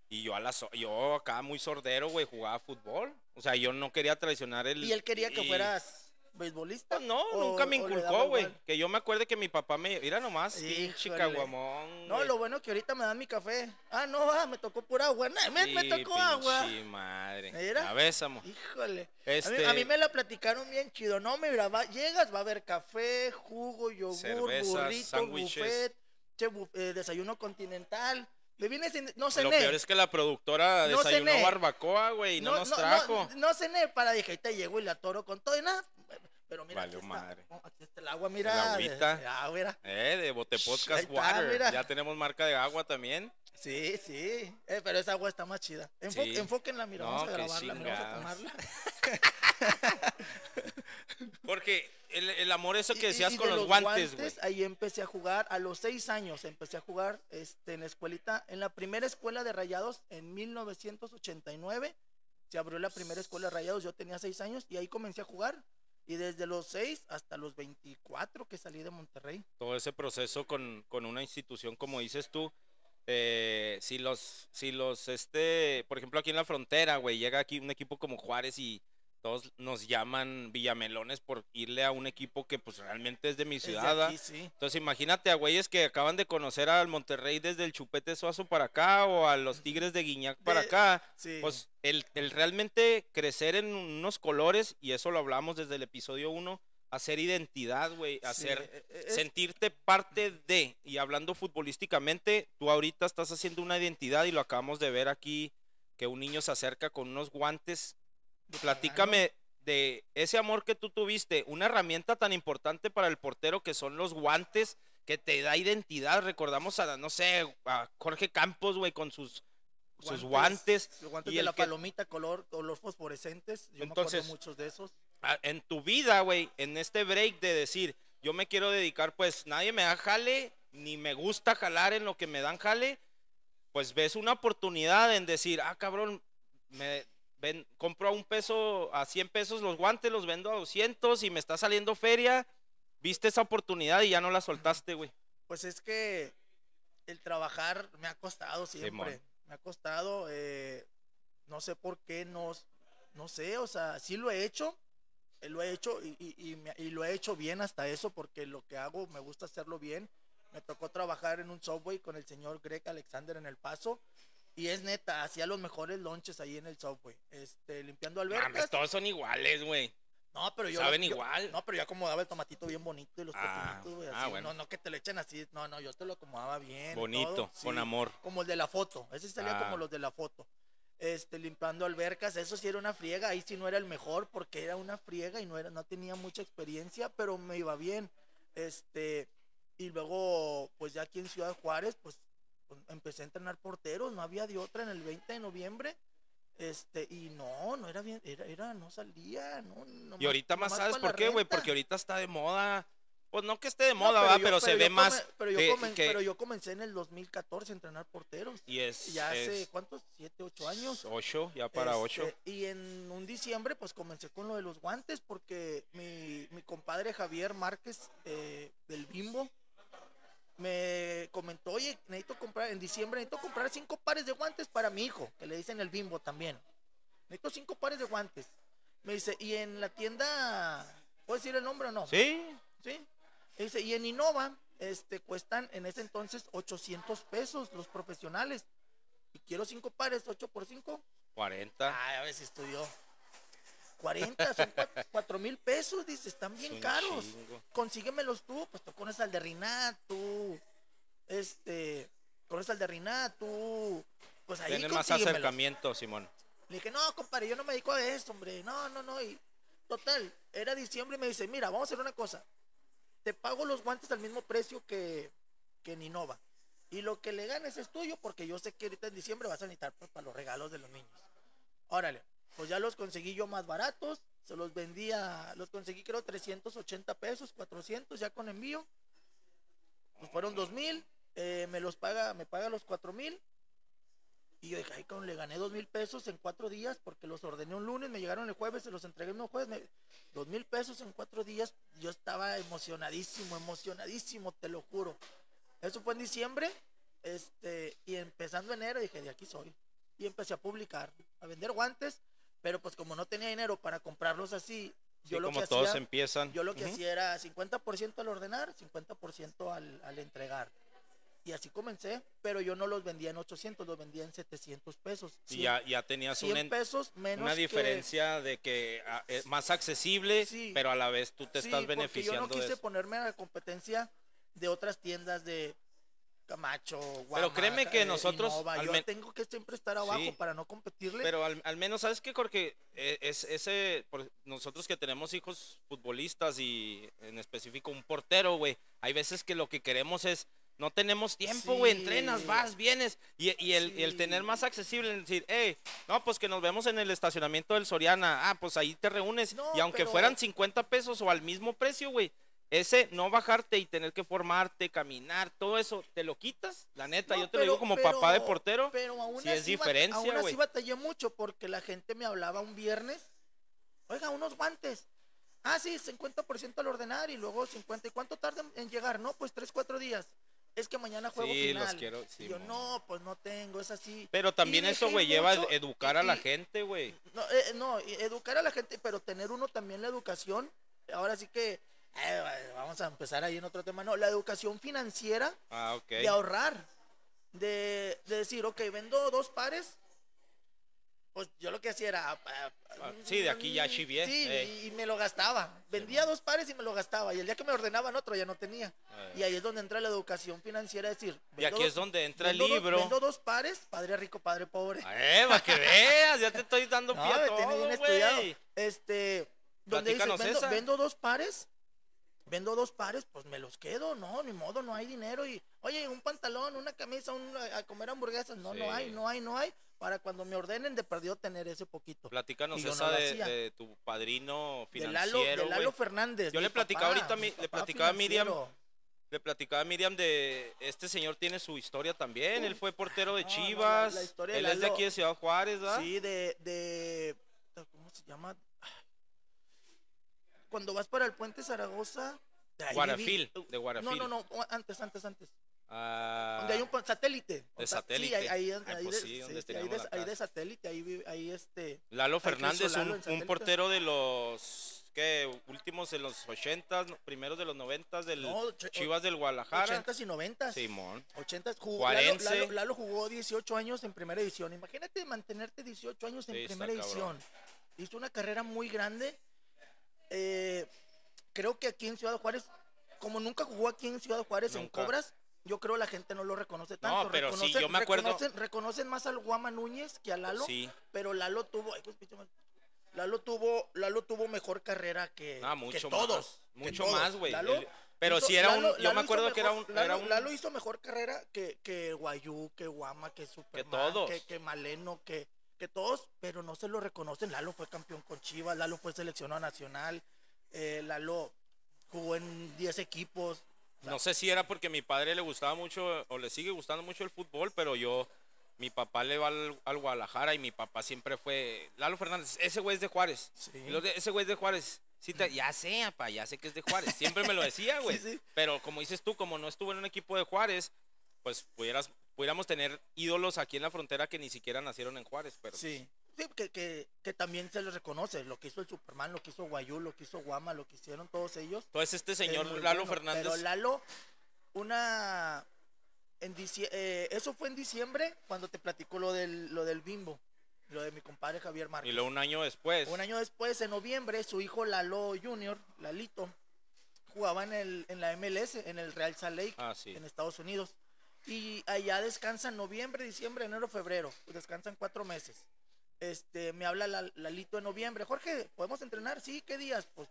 Y yo, a la so- yo acá muy sordero, güey, jugaba fútbol. O sea, yo no quería traicionar el. Y él quería que y- fueras beisbolista. No, o- nunca me inculcó, güey. Que yo me acuerde que mi papá me. Mira nomás, pinche caguamón. No, lo bueno que ahorita me dan mi café. Ah, no, ah, me tocó pura agua. Nah, me, me Sí, tocó agua. pinche madre. Mira. Amor. Híjole. A, mí, Este- a mí me la platicaron bien chido. No, mira, va- llegas, va a haber café, jugo, yogur, Cervezas, burrito, sándwiches. buffet, che, bu- eh, desayuno continental. Me vine sin, no Lo cené. peor es que la productora No desayunó barbacoa, güey, y no, nos trajo. No, no cené para dije, ahorita llego y la toro con todo y nada. Pero mira, Valió aquí está, madre. oh, aquí está el agua, mira. El agüita. de- ah, mira. Eh, de Bote Podcast está, Water. mira. Ya tenemos marca de agua también. Sí, sí. Eh, pero esa agua está más chida. Enfo- Sí. Enfóquenla, mira, No, vamos a grabarla, mira, vamos a tomarla. Porque el, el amor eso que Y- decías y con de los guantes, güey. Ahí empecé a jugar, a los seis años empecé a jugar este, en la escuelita, en la primera escuela de rayados en 1989. Se abrió la primera escuela de rayados, yo tenía seis años y ahí comencé a jugar. Y desde los seis hasta los 24 que salí de Monterrey. Todo ese proceso con, con una institución, como dices tú. eh, si los, si los, este, por ejemplo, aquí en la frontera, güey, llega aquí un equipo como Juárez y todos nos llaman Villamelones por irle a un equipo que pues realmente es de mi Es de ciudad. ¿ah? aquí, sí. Entonces imagínate a güeyes que acaban de conocer al Monterrey desde el Chupete Suazo para acá o a los Tigres de Guiñac para De- acá. sí. Pues el, el realmente crecer en unos colores, y eso lo hablamos desde el episodio 1, hacer identidad, güey, hacer, eh, es- sentirte parte de, y hablando futbolísticamente, tú ahorita estás haciendo una identidad y lo acabamos de ver aquí, que un niño se acerca con unos guantes. De Platícame de ese amor que tú tuviste, una herramienta tan importante para el portero que son los guantes, que te da identidad. Recordamos a, no sé, a Jorge Campos, güey, con sus, sus guantes. sus guantes y de la que- palomita color, color fosforescentes. Yo Entonces- me acuerdo muchos de esos. en tu vida, güey, en este break de decir, yo me quiero dedicar, pues nadie me da jale, ni me gusta jalar en lo que me dan jale, pues ves una oportunidad en decir, ah, cabrón, me ven, compro a un peso, a 100 pesos los guantes, los vendo a 200 y me está saliendo feria, viste esa oportunidad y ya no la soltaste, güey? Pues es que el trabajar me ha costado siempre. Me ha costado, eh, no sé por qué, no, no sé, o sea, sí lo he hecho, eh, lo he hecho y, y, y, lo he hecho bien hasta eso porque lo que hago me gusta hacerlo bien. Me tocó trabajar en un subway con el señor Greg Alexander en El Paso. Y es neta, hacía los mejores lonches ahí en el subway. Este, limpiando albercas. Mames, todos son iguales, güey. No, pero yo. Saben igual. No, pero yo acomodaba el tomatito bien bonito y los ah, pepinitos, güey. Ah, bueno. No, no que te lo echen así. No, no, yo te lo acomodaba bien. Bonito, con amor. Como el de la foto. Ese salía como ah. los de la foto. Este, limpiando albercas, eso sí era una friega. Ahí sí no era el mejor porque era una friega y no, era, no tenía mucha experiencia, pero me iba bien. Este, y luego, pues ya aquí en Ciudad Juárez, pues, pues empecé a entrenar porteros. No había de otra en el 20 de noviembre este, y no, no era bien, era, era no salía, no. y ahorita más sabes por qué, güey, porque ahorita está de moda. Pues no que esté de moda, va, pero, se ve más. Pero yo, pero yo comencé en el 2014 a entrenar porteros. Y es. Ya hace, ¿cuántos? ¿Siete, ocho años? Ocho, ya para ocho. Este, y en un diciembre, pues comencé con lo de los guantes, porque mi, mi compadre Javier Márquez eh, del Bimbo, me comentó, oye, necesito comprar, en diciembre necesito comprar cinco pares de guantes para mi hijo, que le dicen el bimbo también. Necesito cinco pares de guantes. Me dice, y en la tienda, ¿puedo decir el nombre o no? Sí. Sí. dice, y en Innova, este, cuestan en ese entonces 800 pesos los profesionales. Y quiero cinco pares, 8 por 5. 40. Ay, a ver si estudió. 40, son 4 mil pesos, dice, están bien caros. Consíguemelos tú, pues tú conoces al de este, conoces al de pues ahí Tienes más acercamiento, Simón. Le dije, no, compadre, yo no me dedico a eso, hombre, no, no, no, y total, era diciembre y me dice, mira, vamos a hacer una cosa, te pago los guantes al mismo precio que, que Ninova. Y lo que le ganes es tuyo, porque yo sé que ahorita en diciembre vas a necesitar pues, para los regalos de los niños. Órale pues ya los conseguí yo más baratos, se los vendía, los conseguí creo 380 pesos, 400 ya con envío, pues fueron 2000, eh, me los paga, me paga los 4000 y yo dije, ay, con, le gané dos mil pesos en cuatro días porque los ordené un lunes, me llegaron el jueves, se los entregué un jueves, dos mil pesos en cuatro días, yo estaba emocionadísimo, emocionadísimo, te lo juro. Eso fue en diciembre, este, y empezando enero dije, de aquí soy. Y empecé a publicar, a vender guantes pero pues como no tenía dinero para comprarlos así, yo lo como que todos empiezan. Yo lo que hacía era 50% al ordenar, 50% al, al entregar. Y así comencé, pero yo no los vendía en 800, los vendía en 700 pesos. y ya, ya tenías 100 pesos menos una diferencia de que es ah, eh, más accesible, pero a la vez tú te estás beneficiando. Yo no quise ponerme a la competencia de otras tiendas de Camacho, Guama, Pero créeme que nosotros. yo tengo que siempre estar abajo para no competirle. Pero al, menos, ¿sabes qué, Porque e, es, ese. nosotros que tenemos hijos futbolistas y en específico un portero, güey. Hay veces que lo que queremos es. No tenemos tiempo, güey. Entrenas, vas, vienes. Y, y, el, el, tener más accesible, en decir, hey, no, pues que nos vemos en el estacionamiento del Soriana. Ah, pues ahí te reúnes. y aunque fueran 50 pesos o al mismo precio, güey ese no bajarte y tener que formarte, caminar, todo eso, ¿te lo quitas? La neta, yo te lo digo como papá de portero. Pero aún si es diferencia, Aún así batallé mucho porque la gente me hablaba un viernes. Oiga, unos guantes. Ah, sí, 50% al ordenar y luego 50. ¿Y cuánto tarda en llegar? No, pues 3, 4 días. Es que mañana juego sí, final. Los quiero, sí, yo, no, pues no tengo, es así. Pero también eso, güey, lleva a educar a la gente, güey. No, eh, no, educar a la gente, pero tener uno también la educación. Ahora sí que eh, vamos a empezar ahí en otro tema, no, la educación financiera ah, de ahorrar, de, decir, ok, vendo dos pares, pues yo lo que hacía era... Ah, ah, sí, de aquí ya sí bien. Sí, y, me lo gastaba. Vendía dos pares y me lo gastaba. Y el día que me ordenaban otro ya no tenía. Y ahí es donde entra la educación financiera, es decir... Y aquí es donde entra el libro. vendo dos pares, padre rico, padre pobre. Eh, para que veas, ya te estoy dando pie a todo, bien estudiado. Este, donde dice, vendo dos pares vendo dos pares, pues me los quedo, no, ni modo, no hay dinero y, oye, un pantalón, una camisa, a comer hamburguesas, no, no hay, no hay, no hay, para cuando me ordenen de perdido tener ese poquito. Platícanos esa de, tu padrino financiero. De Lalo, Fernández. Yo le platicaba ahorita, le platicaba a Miriam. Le platicaba a Miriam de este señor tiene su historia también. él fue portero de Chivas. él es de aquí de Ciudad Juárez, ¿verdad? Sí, de, de. ¿Cómo se llama? Cuando vas para el puente Zaragoza, De ahí Guarafil, de Guarafil. No, no, no, antes, antes, antes. Ah, donde hay un satélite. de satélite. Sí, ahí, ahí, ahí pues sí, donde sí, ahí de- ahí de satélite, ahí, vi- ahí este... Lalo Ahí Fernández, un, un portero de los ¿qué? últimos de los 80, primeros de los 90 del No, Chivas del Guadalajara. 80s y 90s. Simón. 80 jugó. Lalo, Lalo- Lalo jugó 18 años en primera división. Imagínate mantenerte 18 años en primera cabrón. Hizo una carrera muy grande. Eh, creo que aquí en Ciudad Juárez, como nunca jugó aquí en Ciudad Juárez en. Cobras, yo creo la gente no lo reconoce tanto. pero sí, Reconocen- yo me acuerdo- Reconocen, reconocen más al Guama Núñez que a Lalo, Sí. pero Lalo tuvo. ay, pues. Lalo tuvo, Lalo tuvo mejor carrera que, Ah, que todos. más. que Mucho todos. más, güey. Lalo Pero hizo- sí era Lalo- un. Yo Lalo me acuerdo que era un. mejor- era Lalo, un- Lalo hizo mejor carrera que, que Guayú, que Guama, que Superman, todos. que, que Maleno, que, que todos, pero no se lo reconocen. Lalo fue campeón con Chivas, Lalo fue seleccionado nacional, eh, Lalo jugó en 10 equipos. No sé si era porque a mi padre le gustaba mucho o le sigue gustando mucho el fútbol, pero yo, mi papá le va al, al Guadalajara y mi papá siempre fue Lalo Fernández. Ese güey es de Juárez. Sí. De- ese güey es de Juárez. Sí te- ya sé, papá, ya sé que es de Juárez. Siempre me lo decía, güey. Sí, sí. Pero como dices tú, como no estuvo en un equipo de Juárez, pues pudieras, pudiéramos tener ídolos aquí en la frontera que ni siquiera nacieron en Juárez. Pero Sí, sí que, que, que también se les reconoce lo que hizo el Superman, lo que hizo Guayú, lo que hizo Guama, lo que hicieron todos ellos. Entonces este es señor Lalo bueno, Fernández, Pero Lalo, una. En eh, eso fue en diciembre cuando te platicó lo del, lo del bimbo, lo de mi compadre Javier Márquez. y luego un año después, Un año después, en noviembre, su hijo Lalo Jr., Lalito, jugaba en, el, en la MLS, en el Real Salt Lake, Ah, sí. en Estados Unidos. Y allá descansan noviembre, diciembre, enero, febrero. Descansan cuatro meses. Este, me habla la- Lalito en noviembre. Jorge, ¿podemos entrenar? Sí, ¿qué días? Pues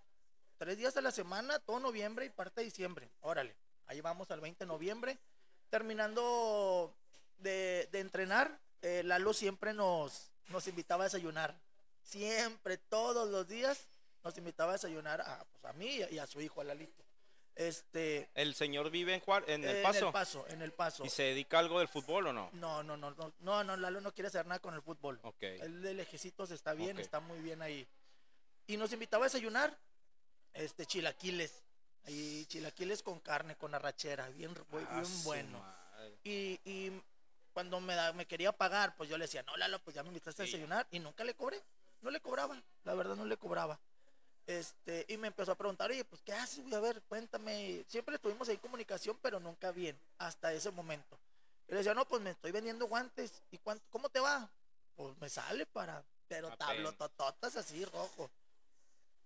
tres días a la semana, todo noviembre y parte de diciembre. Órale, ahí vamos al 20 de noviembre. Terminando de, de entrenar, eh, Lalo siempre nos, nos invitaba a desayunar. Siempre, todos los días, nos invitaba a desayunar a, pues, a mí y a, y a su hijo, a Lalito. Este, el señor vive en Juárez, en el Paso, En el paso, en el paso. y se dedica a algo del fútbol o no? No, no, no, no, no, no, Lalo no quiere hacer nada con el fútbol. Ok. El de lejecitos está bien, está muy bien ahí. Y nos invitaba a desayunar, este, chilaquiles. Ahí, chilaquiles con carne, con arrachera, bien, bien Ah, bueno. Y, y cuando me, da- me quería pagar, pues yo le decía, no, Lalo, pues ya me invitaste a desayunar. Y nunca le cobré, no le cobraba, la verdad no le cobraba. Este, y me empezó a preguntar, oye, pues, ¿qué haces, güey? A ver, cuéntame. Siempre estuvimos ahí en comunicación, pero nunca bien, hasta ese momento. Y le decía, no, pues me estoy vendiendo guantes. ¿Y cuánto, cómo te va? Pues me sale para, pero tablotototas así, rojo.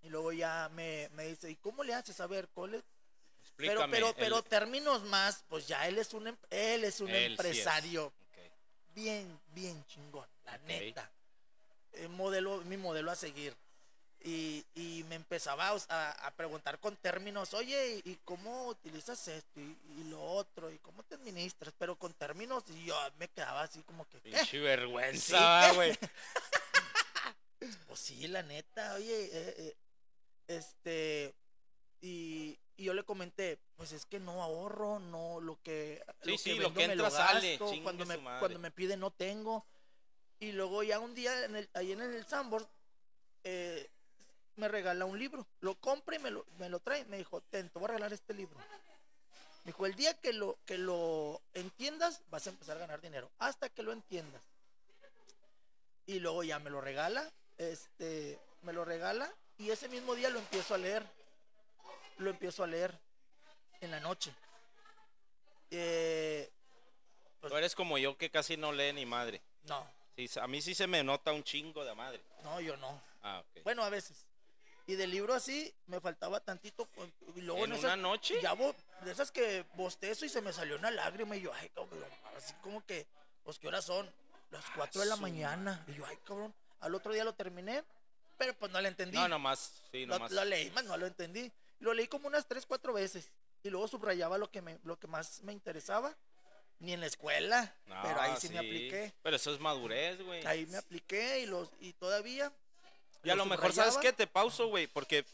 Y luego ya me, me dice, ¿y cómo le haces? A ver, ¿cuál es? Pero, Explícame. pero, pero términos más, pues ya él es un, em- él es un Él sí es. empresario bien, bien chingón, la neta. Eh, modelo, mi modelo a seguir. Y, y me empezaba a, a preguntar con términos, oye, ¿y cómo utilizas esto y, y lo otro? ¿Y cómo te administras? Pero con términos, y yo me quedaba así como que, vergüenza, Sí, güey. Pues sí, la neta, oye, eh, eh, este, y, y yo le comenté, pues es que no ahorro, no, lo que, Sí, sí, lo que me entra sale, gasto, chingue cuando me, cuando me pide no tengo, y luego ya un día, en el, ahí en el Sambor, eh, me regala un libro, lo compra y me lo, me lo trae, me dijo, ten, te voy a regalar este libro. Me dijo, el día que lo, que lo entiendas, vas a empezar a ganar dinero, hasta que lo entiendas. Y luego ya me lo regala, este, me lo regala y ese mismo día lo empiezo a leer. Lo empiezo a leer en la noche. Eh, Tú eres como yo que casi no lee ni madre. no, Sí, a mí sí se me nota un chingo de madre. no, yo no. Ah, ok. Bueno, a veces. Y del libro así me faltaba tantito. pues, Y luego ¿En esas- una noche? Ya bo- de esas que bostezo y se me salió una lágrima y yo, ay, cabrón, así como que, pues, ¿qué horas son? Las 4 de la mañana. Y yo, ay, cabrón. Al otro día lo terminé, pero pues no le entendí. No, nomás, sí, lo, nomás. lo leí, más no lo entendí. Lo leí como unas 3, 4 veces. Y luego subrayaba lo que, me, lo que más me interesaba. Ni en la escuela, No, pero ahí sí, me apliqué. Pero eso es madurez, güey. Ahí me apliqué y, los, y todavía. Y a lo mejor, ¿sabes qué? Te pauso, güey, porque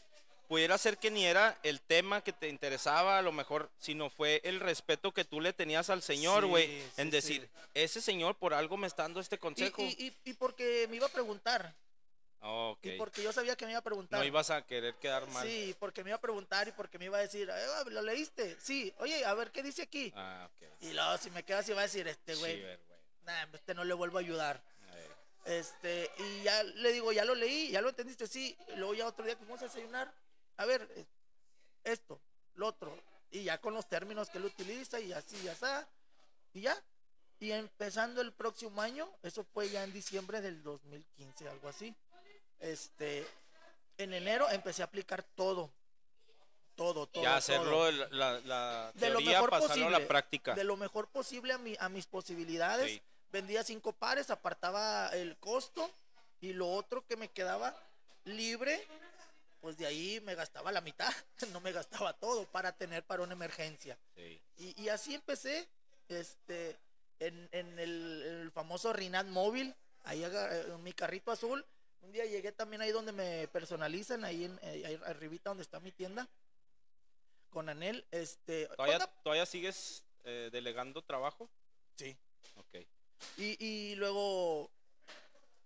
pudiera ser que ni era el tema que te interesaba, a lo mejor, sino fue el respeto que tú le tenías al Señor, güey, sí, en decir, ese Señor por algo me está dando este consejo. y, y, y porque me iba a preguntar. Y porque yo sabía que me iba a preguntar. No ibas a querer quedar mal. Sí, porque me iba a preguntar y porque me iba a decir, "Eh, ¿lo leíste? Sí, oye, a ver qué dice aquí. Ah, ok. Y luego si me quedas va a decir, este güey. nah, este no le vuelvo a ayudar. Este, y ya le digo, ya lo leí, ya lo entendiste, sí. Y luego ya otro día que fuimos a desayunar, a ver, eh, esto, lo otro. Y ya con los términos que él utiliza y así, ya está. Y ya. Y empezando el próximo año, eso fue ya en diciembre del 2015, algo así. Este, en enero empecé a aplicar todo. Todo, todo. ya todo. hacerlo, el- la, la De lo mejor pasarlo a posible. la práctica. de lo mejor posible a, mi, a mis posibilidades. Sí. Vendía cinco pares, apartaba el costo y lo otro que me quedaba libre, pues de ahí me gastaba la mitad, no me gastaba todo para tener para una emergencia. Sí. Y, y así empecé este, en, en el, el famoso Rinat móvil, ahí en mi carrito azul. Un día llegué también ahí donde me personalizan, ahí, en, eh, ahí arribita donde está mi tienda, con Anel. Este, ¿Todavía, ¿Todavía sigues eh, delegando trabajo? sí. Ok. Y, y luego,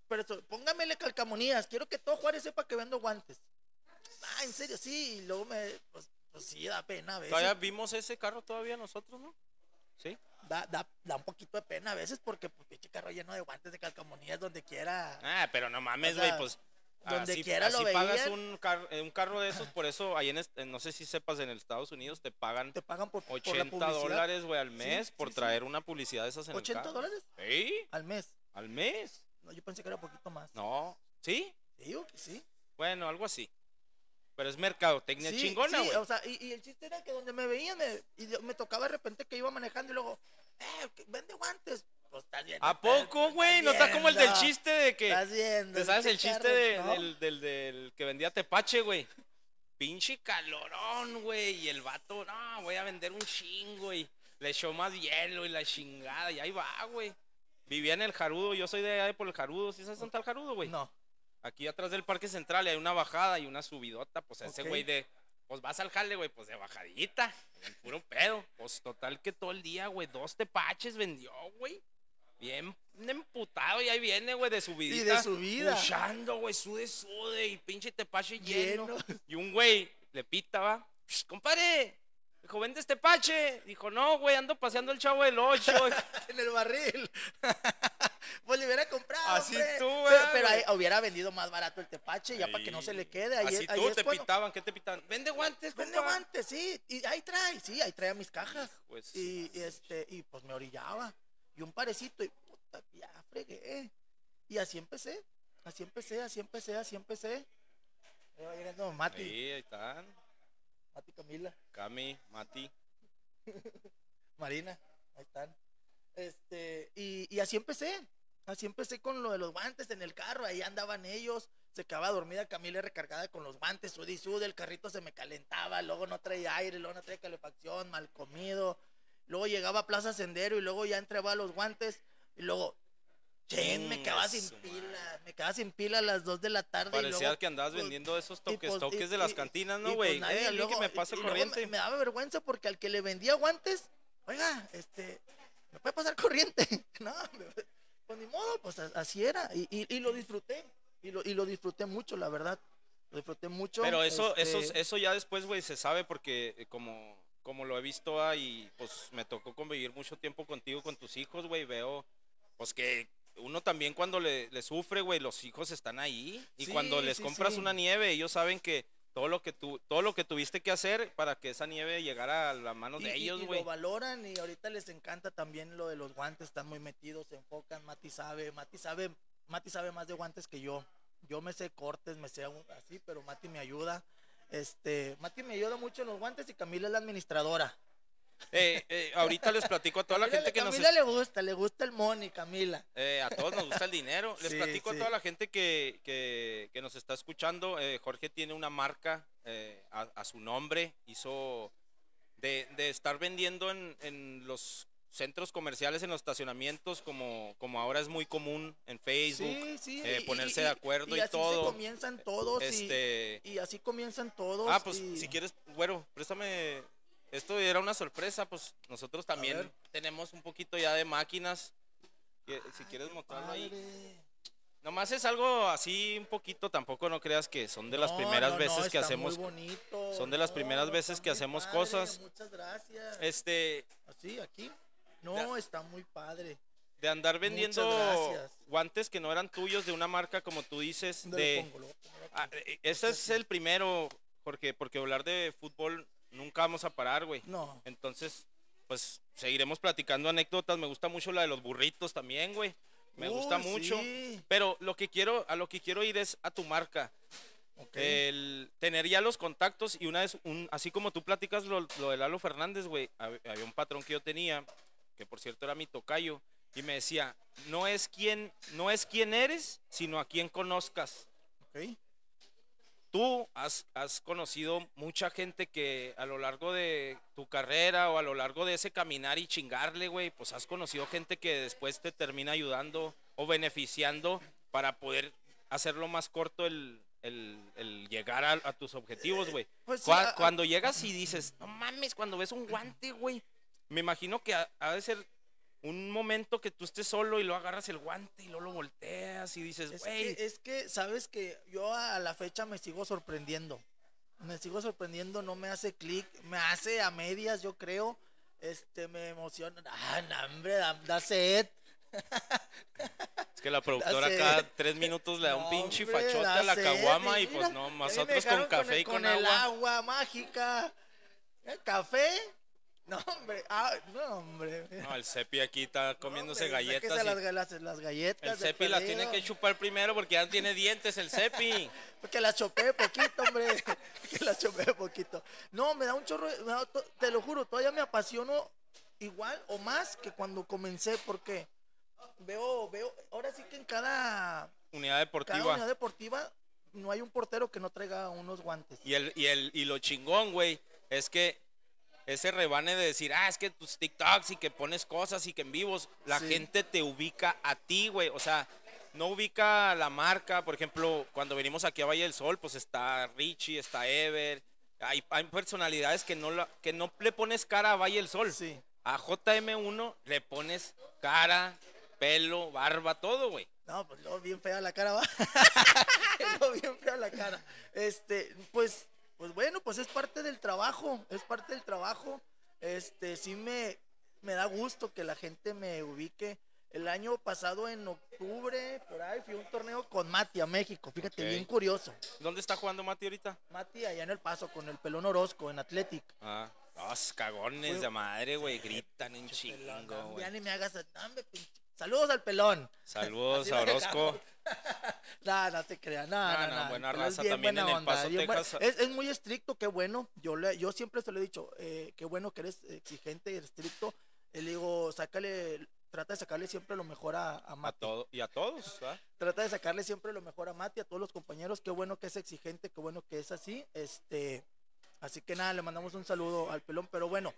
pero eso, póngamele calcamonías. Quiero que todo Juárez sepa que vendo guantes. Ah, en serio, sí. Y luego me, pues, pues sí, da pena a veces. ¿Todavía vimos ese carro todavía nosotros, no? Sí. Da, da, da un poquito de pena a veces porque, pues, pinche carro lleno de guantes de calcamonías donde quiera. Ah, pero no mames, O güey, sea, pues. Donde así- quiera lo así pagas veían. un, car- eh, un carro de esos, por eso ahí en, en- no sé si sepas, en Estados Unidos te pagan Te pagan por, por la 80 publicidad. dólares, güey, al mes por sí, sí. traer una publicidad de esas en el ¿80 carro. dólares? Sí, Al mes. al mes. No, yo pensé que era poquito más. No, ¿sí? Digo que sí. Bueno, algo así. Pero es mercadotecnia chingona, sí, güey. o sea, y, y el chiste era que donde me veían, me, y yo- me tocaba de repente que iba manejando y luego, eh, vende guantes. Pues estás viendo. ¿A poco, güey? ¿No está como el del chiste de que... Estás viendo. ¿Te sabes el chiste de- ¿no? del, del, del que vendía tepache, güey? Pinche calorón, güey. Y el vato, no, voy a vender un chingo. Y le echó más hielo y la chingada. Y ahí va, güey. Vivía en el Jarudo. Yo soy de allá de por el Jarudo. ¿Sí sabes dónde está el Jarudo, güey? No. Aquí atrás del Parque Central hay una bajada y una subidota. Pues ese güey de. Pues vas al jale, güey, pues de bajadita. En puro pedo. Pues total que todo el día, güey, dos tepaches vendió, güey. Bien emputado y ahí viene, güey, de subidita. Y de subida. Puchando, güey, sude, sude y pinche tepache lleno. Lleno. Y un güey le pita, va. "Psh, Compadre, dijo, vende este pache. Dijo, no, güey, ando paseando el chavo del 8. en el barril. pues le hubiera comprado. Así hombre. tú, Pero, ¿verdad, pero ahí güey? hubiera vendido más barato el tepache, ya para que no se le quede. Ahí, Así ahí tú es te cuando- pitaban, ¿qué te pitaban? Vende guantes, Vende compa". guantes, sí. Y ahí trae, sí, ahí trae mis cajas. Pues, Y, y este, y pues me orillaba. Y un parecito, y puta, ya fregué. Y así empecé. Así empecé, así empecé, así empecé. Ahí va llegando Mati, Sí, ahí están. Mati Camila, Cami, Mati. Marina, ahí están. Este, y, y así empecé. Así empecé con lo de los guantes en el carro, ahí andaban ellos. Se quedaba dormida Camila recargada con los guantes, sud y sud, el carrito se me calentaba, luego no traía aire, luego no traía calefacción, mal comido. Luego llegaba a Plaza Sendero y luego ya entraba a los guantes y luego, chen, me Chinga quedaba sin su madre. pila, me quedaba sin pila a las 2 de la tarde. y Parecía luego, que andabas pues, vendiendo esos y toques, pues, toques y- de las y- cantinas, y ¿no, pues güey? nadie, eh, que me pase y corriente. Me, me daba vergüenza porque al que le vendía guantes, oiga, este, ¿me puede pasar corriente? no, me- pues ni modo, pues así era. Y, y- y lo disfruté. Y lo, y lo disfruté mucho, la verdad. Lo disfruté mucho. Pero eso, eso, este, eso ya después, güey, se sabe porque eh, como, como lo he visto ahí, pues me tocó convivir mucho tiempo contigo, con tus hijos, güey, veo, pues que uno también cuando le, le sufre, güey, los hijos están ahí. Y Sí, cuando les sí, compras sí. una nieve, ellos saben que todo lo que tú, todo lo que tuviste que hacer para que esa nieve llegara a las manos y- de y- ellos, y güey. lo valoran y ahorita les encanta también lo de los guantes, están muy metidos, se enfocan, Mati sabe, Mati sabe, Mati sabe más de guantes que yo. Yo me sé cortes, me sé así, pero Mati me ayuda. Este, Mati me ayuda mucho en los guantes y Camila es la administradora. Eh, eh, ahorita les platico a toda la Camila, gente que nos Camila le gusta, le gusta el money, Camila. Eh, a todos nos gusta el dinero. Les Sí, platico sí. a toda la gente que, que- que nos está escuchando. Jorge tiene una marca a, a su nombre. Hizo de, de estar vendiendo en, en los centros comerciales, en los estacionamientos, como, como ahora es muy común en Facebook. Sí, sí. eh, y- ponerse y- de acuerdo y así todo. se comienzan todos. y- Este, Y, así comienzan todos. ah, pues y- si quieres, güero, préstame. Esto era una sorpresa, pues nosotros también tenemos un poquito ya de máquinas. que- Si quieres mostrarlo ahí. Nomás es algo así un poquito, tampoco no creas que son de las No, primeras no, no, veces que está hacemos. bonito. son de las No, primeras no, veces que hacemos padre, cosas. Muchas gracias. Este, Así, aquí. No, está muy padre. de andar vendiendo guantes que no eran tuyos de una marca como tú dices, ¿Dónde de pongo? Ah, eh, ese es el primero, Jorge, porque hablar de fútbol nunca vamos a parar, güey. No. Entonces, pues seguiremos platicando anécdotas. Me gusta mucho la de los burritos también, güey. Me gusta mucho. sí. Pero lo que quiero, a lo que quiero ir es a tu marca. Ok. El tener ya los contactos y una vez, un, así como tú platicas lo, lo de Lalo Fernández, güey, hab- había un patrón que yo tenía, que por cierto era mi tocayo, y me decía, no es quién, no es quién eres, sino a quién conozcas. Tú has, has conocido mucha gente que a lo largo de tu carrera o a lo largo de ese caminar y chingarle, güey, pues has conocido gente que después te termina ayudando o beneficiando para poder hacerlo más corto el, el- el llegar a, a tus objetivos, güey. Pues sí, Cua- a- a- cuando llegas y dices, no mames, cuando ves un guante, güey, me imagino que ha, ha de ser un momento que tú estés solo y lo agarras el guante y luego lo volteas y dices, Es güey, que, es que, sabes que yo a la fecha me sigo sorprendiendo. Me sigo sorprendiendo, no me hace clic, me hace a medias, yo creo. Este, me emociona. Ah, no, hombre, da, da sed. Es que la productora cada tres minutos le da un pinche hombre, fachote a la caguama y pues no, nosotros con café el- y con, el agua. agua mágica. ¿El café? No, hombre. Ah, no, hombre. No, el Cepi aquí está comiéndose Hombre, galletas. las, las, las galletas. el Cepi las tiene que chupar primero porque ya tiene dientes el Cepi. Porque la chopé poquito, hombre. que la chopé poquito. No, me da un chorro. me da to- te lo juro, todavía me apasiono igual o más que cuando comencé, porque veo, veo, ahora sí que en cada, Unidad cada deportiva. unidad deportiva no hay un portero que no traiga unos guantes. Y, el, y, el, y lo chingón, güey, es que ese rebane de decir, ah, es que tus TikToks y que pones cosas y que en vivos, la Sí. gente te ubica a ti, güey. O sea, no ubica la marca. Por ejemplo, cuando venimos aquí a Valle del Sol, pues está Richie, está Ever. Hay, hay personalidades que no, la- que no le pones cara a Valle del Sol. Sí. A JM1 le pones cara, pelo, barba, todo, güey. No, pues luego bien fea la cara, va. Luego bien fea la cara. Este, pues, pues bueno, pues es parte del trabajo, es parte del trabajo. Este, sí me, me da gusto que la gente me ubique. El año pasado, en octubre, por ahí, fui a un torneo con Mati a México. Fíjate, Ok. bien curioso. ¿Dónde está jugando Mati ahorita? Mati allá en El Paso con el pelón Orozco en Athletic. Ah, los cagones Fue- de madre, güey, gritan en chingo, güey. Ya ni me hagas... dame, pinche- Saludos al pelón. Saludos a Orozco. No, no se crea, no, no, no, no, buena el raza bien también buena en El onda, Paso, bien buena- Texas. Es, es muy estricto, qué bueno. Yo le, yo siempre se lo he dicho, eh, qué bueno que eres exigente y estricto. Eh, Le digo, sácale, trata de sacarle siempre lo mejor a, a A Mati. todo, y a todos, ¿verdad? Trata de sacarle siempre lo mejor a Mati, a todos los compañeros. Qué bueno que es exigente, qué bueno que es así. Este, así que nada, le mandamos un saludo al pelón. Pero bueno,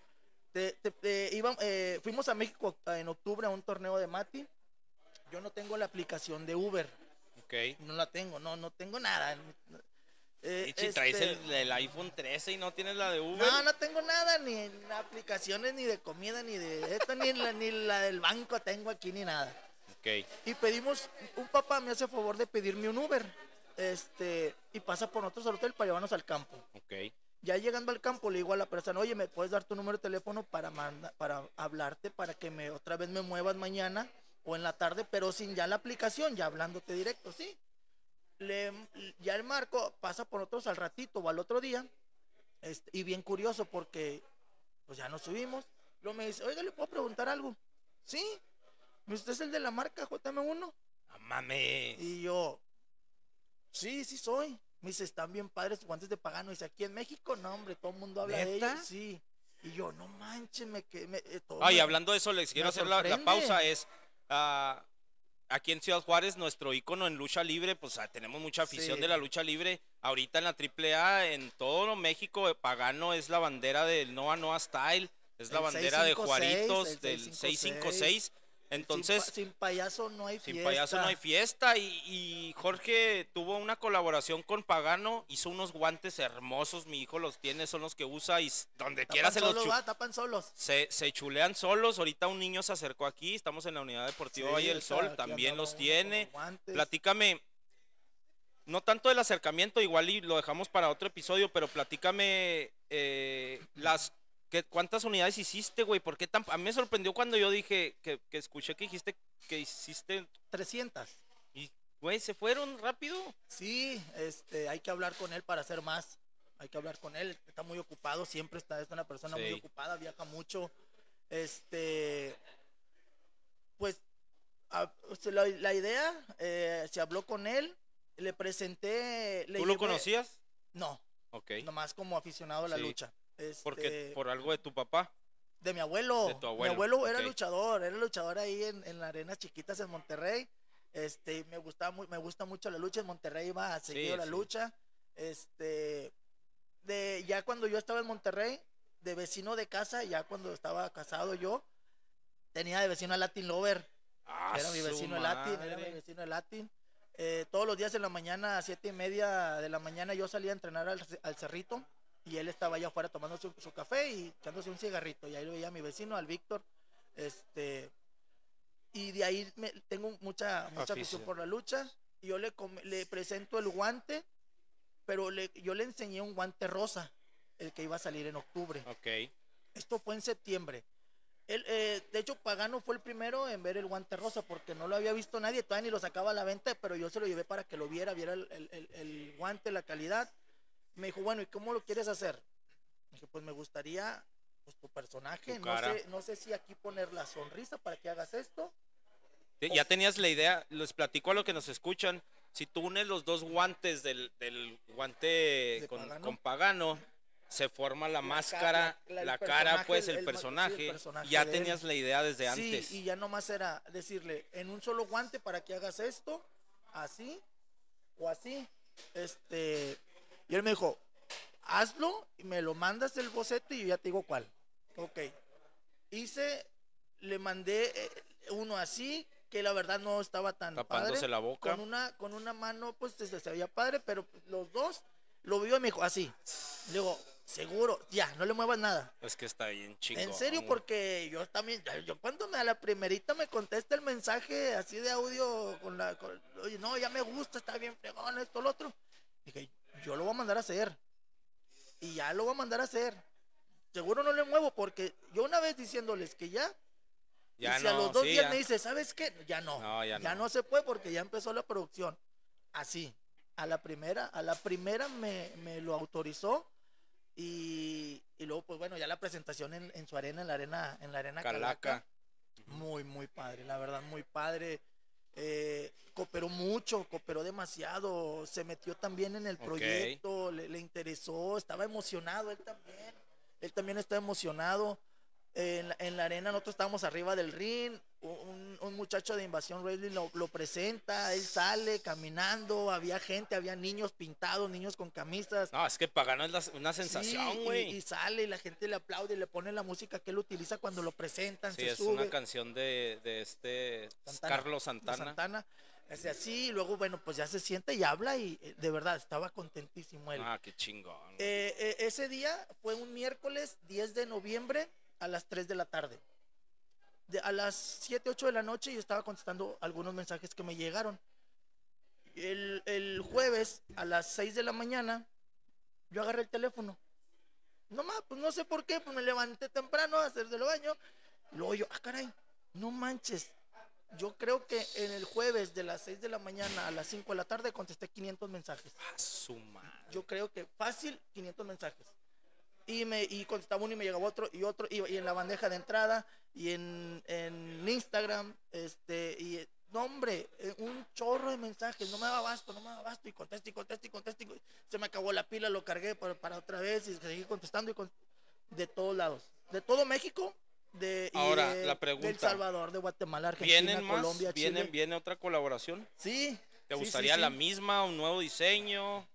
te- íbam- eh, fuimos a México en octubre a un torneo de Mati. Yo no tengo la aplicación de Uber. Ok. No la tengo, no, no tengo nada. Eh, Y si traes este, el, el iPhone 13 y no tienes la de Uber. No, no tengo nada, ni aplicaciones, ni de comida, ni de esto, ni la, ni la del banco tengo aquí, ni nada. Ok. Y pedimos, un papá me hace favor de pedirme un Uber. Este, y pasa por nosotros al hotel para llevarnos al campo. Ok. Ya llegando al campo le digo a la persona, oye, ¿me puedes dar tu número de teléfono para, manda- para hablarte, para que me otra vez me muevas mañana o en la tarde, pero sin ya la aplicación, ya hablándote directo, sí? Le, ya el marco pasa por nosotros al ratito o al otro día, este, y bien curioso porque pues ya nos subimos. Luego me dice, oiga, ¿le puedo preguntar algo? Sí. ¿usted es el de la marca JM1? No mames. Y yo, sí, sí soy. Me dice, están bien padres guantes de pagano. Dice, aquí en México, no, hombre, todo el mundo habla de ellos. Sí. Y yo, no manches, me que me, eh, todo Ay, me- hablando de eso, les quiero hacer la, pausa. Es ah, aquí en Ciudad Juárez, nuestro ícono en lucha libre, pues ah, tenemos mucha afición Sí. de la lucha libre. Ahorita en la AAA, en todo México, eh, Pagano es la bandera del Noa Noa Style, es la El bandera de 656, Juaritos el del 656. 656. Entonces, sin, pa- sin payaso no hay sin fiesta. payaso no hay fiesta. Y, y Jorge tuvo una colaboración con Pagano, hizo unos guantes hermosos, mi hijo los tiene, son los que usa y donde Tapan quiera se los solos, chu- va, tapan solos. se, se chulean solos. Ahorita un niño se acercó aquí, estamos en la unidad deportiva Sí, Valle del Sol, también los tiene. los. Platícame, no tanto del acercamiento, igual y lo dejamos para otro episodio, pero platícame eh, las ¿qué- cuántas unidades hiciste, güey. ¿Por qué tan? A mí me sorprendió cuando yo dije que, que escuché que dijiste que hiciste 300. y güey se fueron rápido. Sí, este, hay que hablar con él para hacer más. Hay que hablar con él. Está muy ocupado, siempre está, es una persona muy ocupada, viaja mucho. Este, pues, a- la, la idea, eh, se habló con él, le presenté. Le ¿Tú lo conocías? No, Ok. nomás como aficionado a la Sí. lucha. Porque Este, por algo de tu papá. De mi abuelo. De tu abuelo, Mi abuelo era luchador, era luchador ahí en, en las arenas chiquitas en Monterrey. Este, me gustaba muy, me gusta mucho la lucha en Monterrey, iba a seguir la sí. lucha. Este, de ya cuando yo estaba en Monterrey, de vecino de casa, ya cuando estaba casado yo, tenía de vecino a Latin Lover. Ah, Era mi vecino de Latin, era mi vecino de Latin. Eh, todos los días en la mañana, a siete y media de la mañana, yo salía a entrenar al, al cerrito y él estaba allá afuera tomando su, su café y echándose un cigarrito. Y ahí lo veía a mi vecino, al Víctor. Este, y de ahí me, tengo mucha, mucha afición por la lucha. Y yo le, le presento el guante, pero le, yo le enseñé un guante rosa, el que iba a salir en octubre. Ok. Esto fue en septiembre. Él, eh, de hecho, Pagano fue el primero en ver el guante rosa porque no lo había visto nadie, todavía ni lo sacaba a la venta, pero yo se lo llevé para que lo viera, viera el, el- el- el guante, la calidad. Me dijo, bueno, ¿y cómo lo quieres hacer? Dije, pues me gustaría, pues tu personaje, Tu no sé, no sé si aquí poner la sonrisa para que hagas esto. Ya tenías la idea, les platico a lo que nos escuchan. Si tú unes los dos guantes del, del guante con, Pagano. con Pagano, se forma la, ca- máscara, la- cara, pues el- el, el ma- sí, el personaje. ya de él. tenías la idea desde Sí, antes. y ya nomás era decirle, en un solo guante para que hagas esto, así o así. Este, y él me dijo, hazlo y me lo mandas el boceto y yo ya te digo cuál. Ok. Hice, le mandé eh, uno así, que la verdad no estaba tan Tapándose padre. la boca. Con una, con una mano, pues se, se veía padre, pero los dos lo vio y me dijo, así. Le digo, seguro, ya, no le muevas nada. Es que está bien chingón. En serio, porque yo también, yo- yo cuando me a la primerita me contesta el mensaje así de audio con la, con- oye, no, ya me gusta, está bien fregón, esto, lo otro. Dije, yo lo voy a mandar a hacer. Y ya lo voy a mandar a hacer. Seguro no le muevo porque yo una vez diciéndoles que ya, Ya y si a no, los dos sí, días ya. me dice, ¿sabes qué? Ya no. No, ya ya no. no se puede porque ya empezó la producción. Así. A la primera, a la primera me, me lo autorizó. Y, y luego, pues bueno, ya la presentación en, en su arena, en la arena, en la arena Calaca. Calaca. Muy, muy padre, la verdad, muy padre. Eh, cooperó mucho, cooperó demasiado, se metió también en el proyecto, le, le interesó, estaba emocionado él también. Él también estaba emocionado. En, la- en la arena nosotros estábamos arriba del ring, un, un muchacho de Invasión Wrestling lo, lo presenta, él sale caminando, había gente, había niños pintados, niños con camisas. No, es que Pagano es la- una sensación, güey. y, sale y la gente le aplaude y le pone la música que él utiliza cuando lo presentan, Sí, se es sube. una canción de, de este Santana. Carlos Santana. Santana. Es así, y luego, bueno, pues ya se siente y habla y eh, de verdad estaba contentísimo él. Ah, qué chingón. Eh, eh, ese día fue un miércoles 10 de noviembre a las 3 de la tarde. De- a las 7, 8 de la noche yo estaba contestando algunos mensajes que me llegaron. El, el jueves a las 6 de la mañana yo agarré el teléfono. No más, pues no sé por qué, pues me levanté temprano a hacer del baño. Y luego yo, ah, caray, no manches. Yo creo que en el jueves de las 6 de la mañana a las 5 de la tarde contesté 500 mensajes. Ah, su madre. Yo creo que fácil 500 mensajes. Y me y contestaba uno y me llegaba otro y otro y, y en la bandeja de entrada y en, en Instagram este y no hombre, eh, un chorro de mensajes, no me daba abasto, no me daba abasto y conteste y conteste y conteste. y se me acabó la pila, lo cargué para, para otra vez y seguí contestando y con- de todos lados, de todo México, de Ahora, de- la pregunta. de El Salvador, de Guatemala, Argentina, ¿Vienen más? Colombia, ¿Vienen, Chile. ¿Viene otra colaboración? Sí. ¿Te sí, sí, gustaría sí. la misma, un nuevo diseño?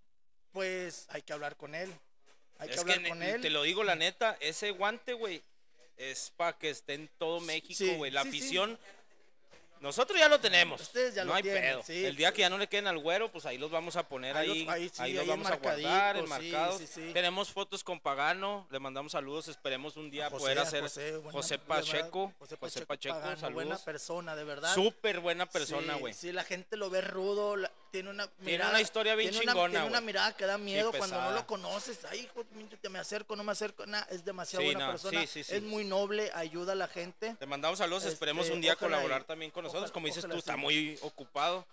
Pues hay que hablar con él. Hay que es hablar que con ne- él. te lo digo la neta, ese guante, güey, es para que esté en todo México, Sí, güey. La sí, sí. afición, Nosotros ya lo tenemos. Ustedes ya no lo hay tienen, pedo. El día que ya no le queden al güero, pues ahí los vamos a poner Ahí ahí. los- ahí Ahí, sí, los ahí vamos a guardar, enmarcados. Tenemos fotos con Pagano. Le mandamos saludos. Esperemos un día José, poder hacer José, José, buena- de verdad, Pacheco. José José Pacheco, Pacheco, Pagano, saludos. buena persona, de verdad. Súper buena persona, güey. Sí, la gente lo ve rudo, la- tiene una mirada. una historia bien tiene una- chingona, Tiene una güey. minada que da miedo cuando no lo conoces. Ay, hijo, te me acerco, no me acerco. Nah, es demasiado Sí, buena no, persona. sí, sí, sí. Es muy noble, ayuda a la gente. Te mandamos saludos, esperemos Este, un día colaborar y- también con nosotros. ojalá- Como dices tú, está muy ocupado.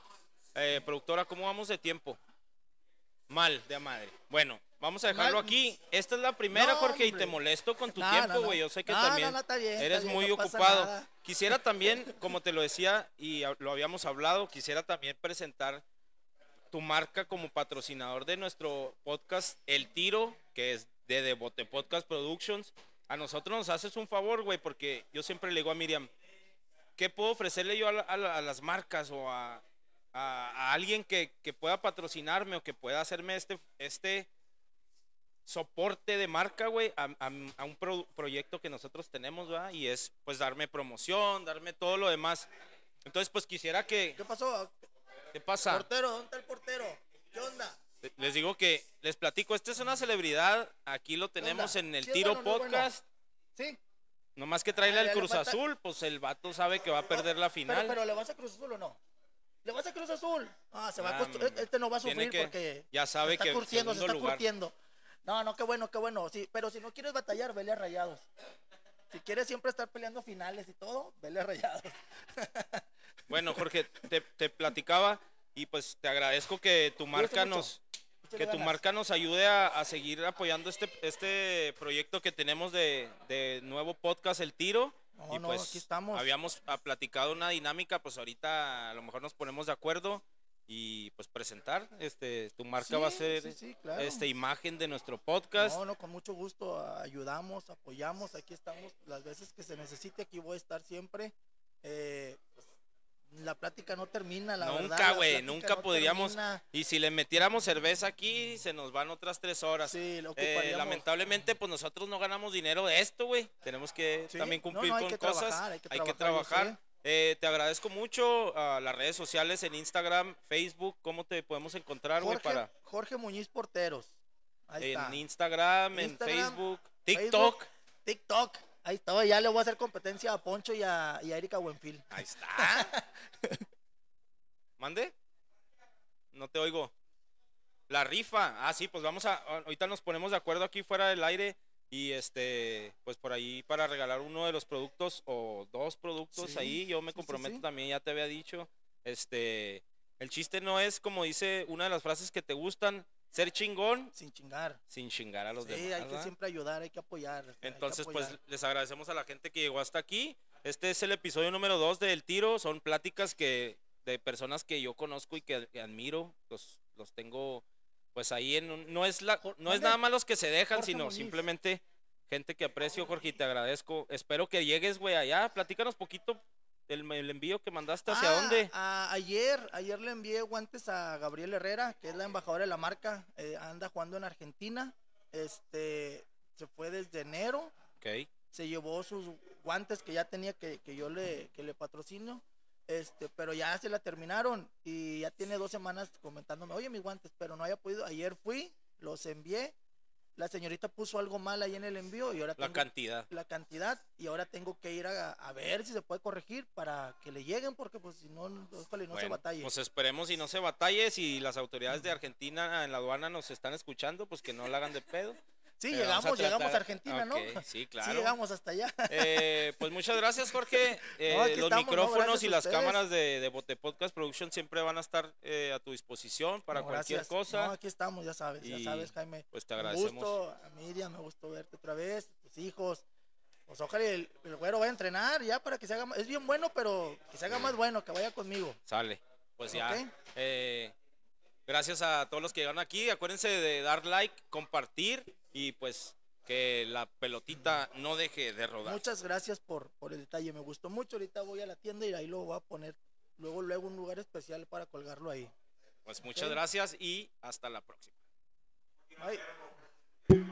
Eh, productora, ¿cómo vamos de tiempo? Mal, de madre. Bueno, vamos a dejarlo Mal. aquí. Esta es la primera, No, Jorge, y hombre. te molesto con tu No, tiempo, no. güey. Yo sé que No, también no, no, está bien, eres bien, muy ocupado. Quisiera también, como te lo decía y lo habíamos hablado, quisiera también presentar tu marca como patrocinador de nuestro podcast El Tiro, que es de Devote Podcast Productions. A nosotros nos haces un favor, güey, porque yo siempre le digo a Miriam, ¿qué puedo ofrecerle yo a, a a las marcas o a, a- alguien que, que pueda patrocinarme o que pueda hacerme este, este soporte de marca, güey, a, a- un pro- proyecto que nosotros tenemos, ¿verdad? Y es, pues, darme promoción, darme todo lo demás. Entonces, pues, quisiera que... ¿Qué pasó? ¿Qué pasa? Portero, ¿dónde está el portero? ¿Qué onda? Les digo que, les platico, esta es una celebridad, aquí lo tenemos en el ¿Sí es Tiro bueno o no bueno? Podcast. Sí. Nomás que trae Ah, el ya le Cruz falta- Azul, pues el vato sabe que va a perder la final. Pero, pero ¿le vas a Cruz Azul o no? ¿Le vas a Cruz Azul? Ah, se va a Ah, costu- hombre. Este no va a sufrir que- porque ya sabe está que curtiendo, se está lugar. curtiendo. No, no, qué bueno, qué bueno. Sí, pero si no quieres batallar, vele a Rayados. Si quieres siempre estar peleando finales y todo, vele a Rayados. Bueno, Jorge, te, te platicaba y pues te agradezco que tu marca nos que tu marca nos ayude a, a seguir apoyando este este proyecto que tenemos de, de nuevo podcast El Tiro. No, y no, pues aquí estamos. habíamos platicado una dinámica, pues ahorita a lo mejor nos ponemos de acuerdo y pues presentar este tu marca va a ser sí, sí, claro. este imagen de nuestro podcast. No, no, con mucho gusto ayudamos, apoyamos, aquí estamos las veces que se necesite, aquí voy a estar siempre. Eh, pues, la plática no termina, la verdad. nunca, la güey, nunca no podríamos. termina. Y si le metiéramos cerveza aquí, se nos van otras tres horas. Sí, lo Eh, lamentablemente, pues nosotros no ganamos dinero de esto, güey. Tenemos que Sí, también no, cumplir no, hay con cosas. trabajar, hay que hay que trabajar, trabajar. Eh, te agradezco mucho a las redes sociales en Instagram, Facebook. ¿Cómo te podemos encontrar, güey? Jorge, Para Jorge Muñiz Porteros. Ahí en está. Instagram, en Instagram, Facebook, Facebook, TikTok. TikTok. Ahí está, ya le voy a hacer competencia a Poncho y a, y a Erika Buenfil. Ahí está. ¿Mande? No te oigo. La rifa. Ah, sí, pues vamos a. Ahorita nos ponemos de acuerdo aquí fuera del aire. Y este, pues por ahí para regalar uno de los productos o dos productos Sí, ahí. Yo me sí, comprometo sí. también, ya te había dicho. Este, el chiste no es como dice una de las frases que te gustan, ser chingón Sin chingar. sin chingar a los Sí, demás. hay que ¿verdad? siempre ayudar, hay que apoyar. hay que Entonces, pues apoyar. les agradecemos a la gente que llegó hasta aquí. Este es el episodio número 2 del Tiro. Son pláticas que de personas que yo conozco y que, que admiro. Los, los tengo pues ahí en un- no es la no es nada más los que se dejan, Jorge sino Muñiz. simplemente gente que aprecio, Jorge, y te agradezco. Espero que llegues, güey, allá. Platícanos poquito el, el envío que mandaste hacia Ah, dónde. a- ayer, ayer le envié guantes a Gabriel Herrera, que es la embajadora de la marca. eh, anda jugando en Argentina. Este se fue desde enero. Ok. Se llevó sus guantes que ya tenía que, que yo le, que le patrocino. Este, pero ya se la terminaron y ya tiene dos semanas comentándome, oye, mis guantes, pero no haya podido. Ayer fui, los envié. La señorita puso algo mal ahí en el envío y ahora La tengo- cantidad. la cantidad y ahora tengo que ir a, a ver si se puede corregir para que le lleguen porque pues si no, ojalá y no se batalle. Pues esperemos y no se batalle. Si las autoridades de Argentina en la aduana nos están escuchando, pues que no la hagan de pedo. Sí, vamos a llegamos, llegamos a Argentina, ¿no? Sí, claro. Sí, llegamos hasta allá. Eh, pues muchas gracias, Jorge. Eh, No, los estamos, micrófonos y las cámaras de, de Bote Podcast Production siempre van a estar eh, a tu disposición para No, cualquier cosa. No, aquí estamos, ya sabes, ya sabes, Jaime. pues, te agradecemos. gusto, a Miriam, me gustó verte otra vez, tus hijos. Pues ojalá el, el güero vaya a entrenar ya para que se haga más. Es bien bueno, pero que se haga más bueno, que vaya conmigo. Sale. Pues ya. Eh, gracias a todos los que llegaron aquí. Acuérdense de dar like, compartir y pues que la pelotita no deje de rodar. Muchas gracias por, por el detalle, me gustó mucho. Ahorita voy a la tienda y ahí lo voy a poner. Luego, luego un lugar especial para colgarlo ahí. Pues muchas gracias y hasta la próxima. Bye.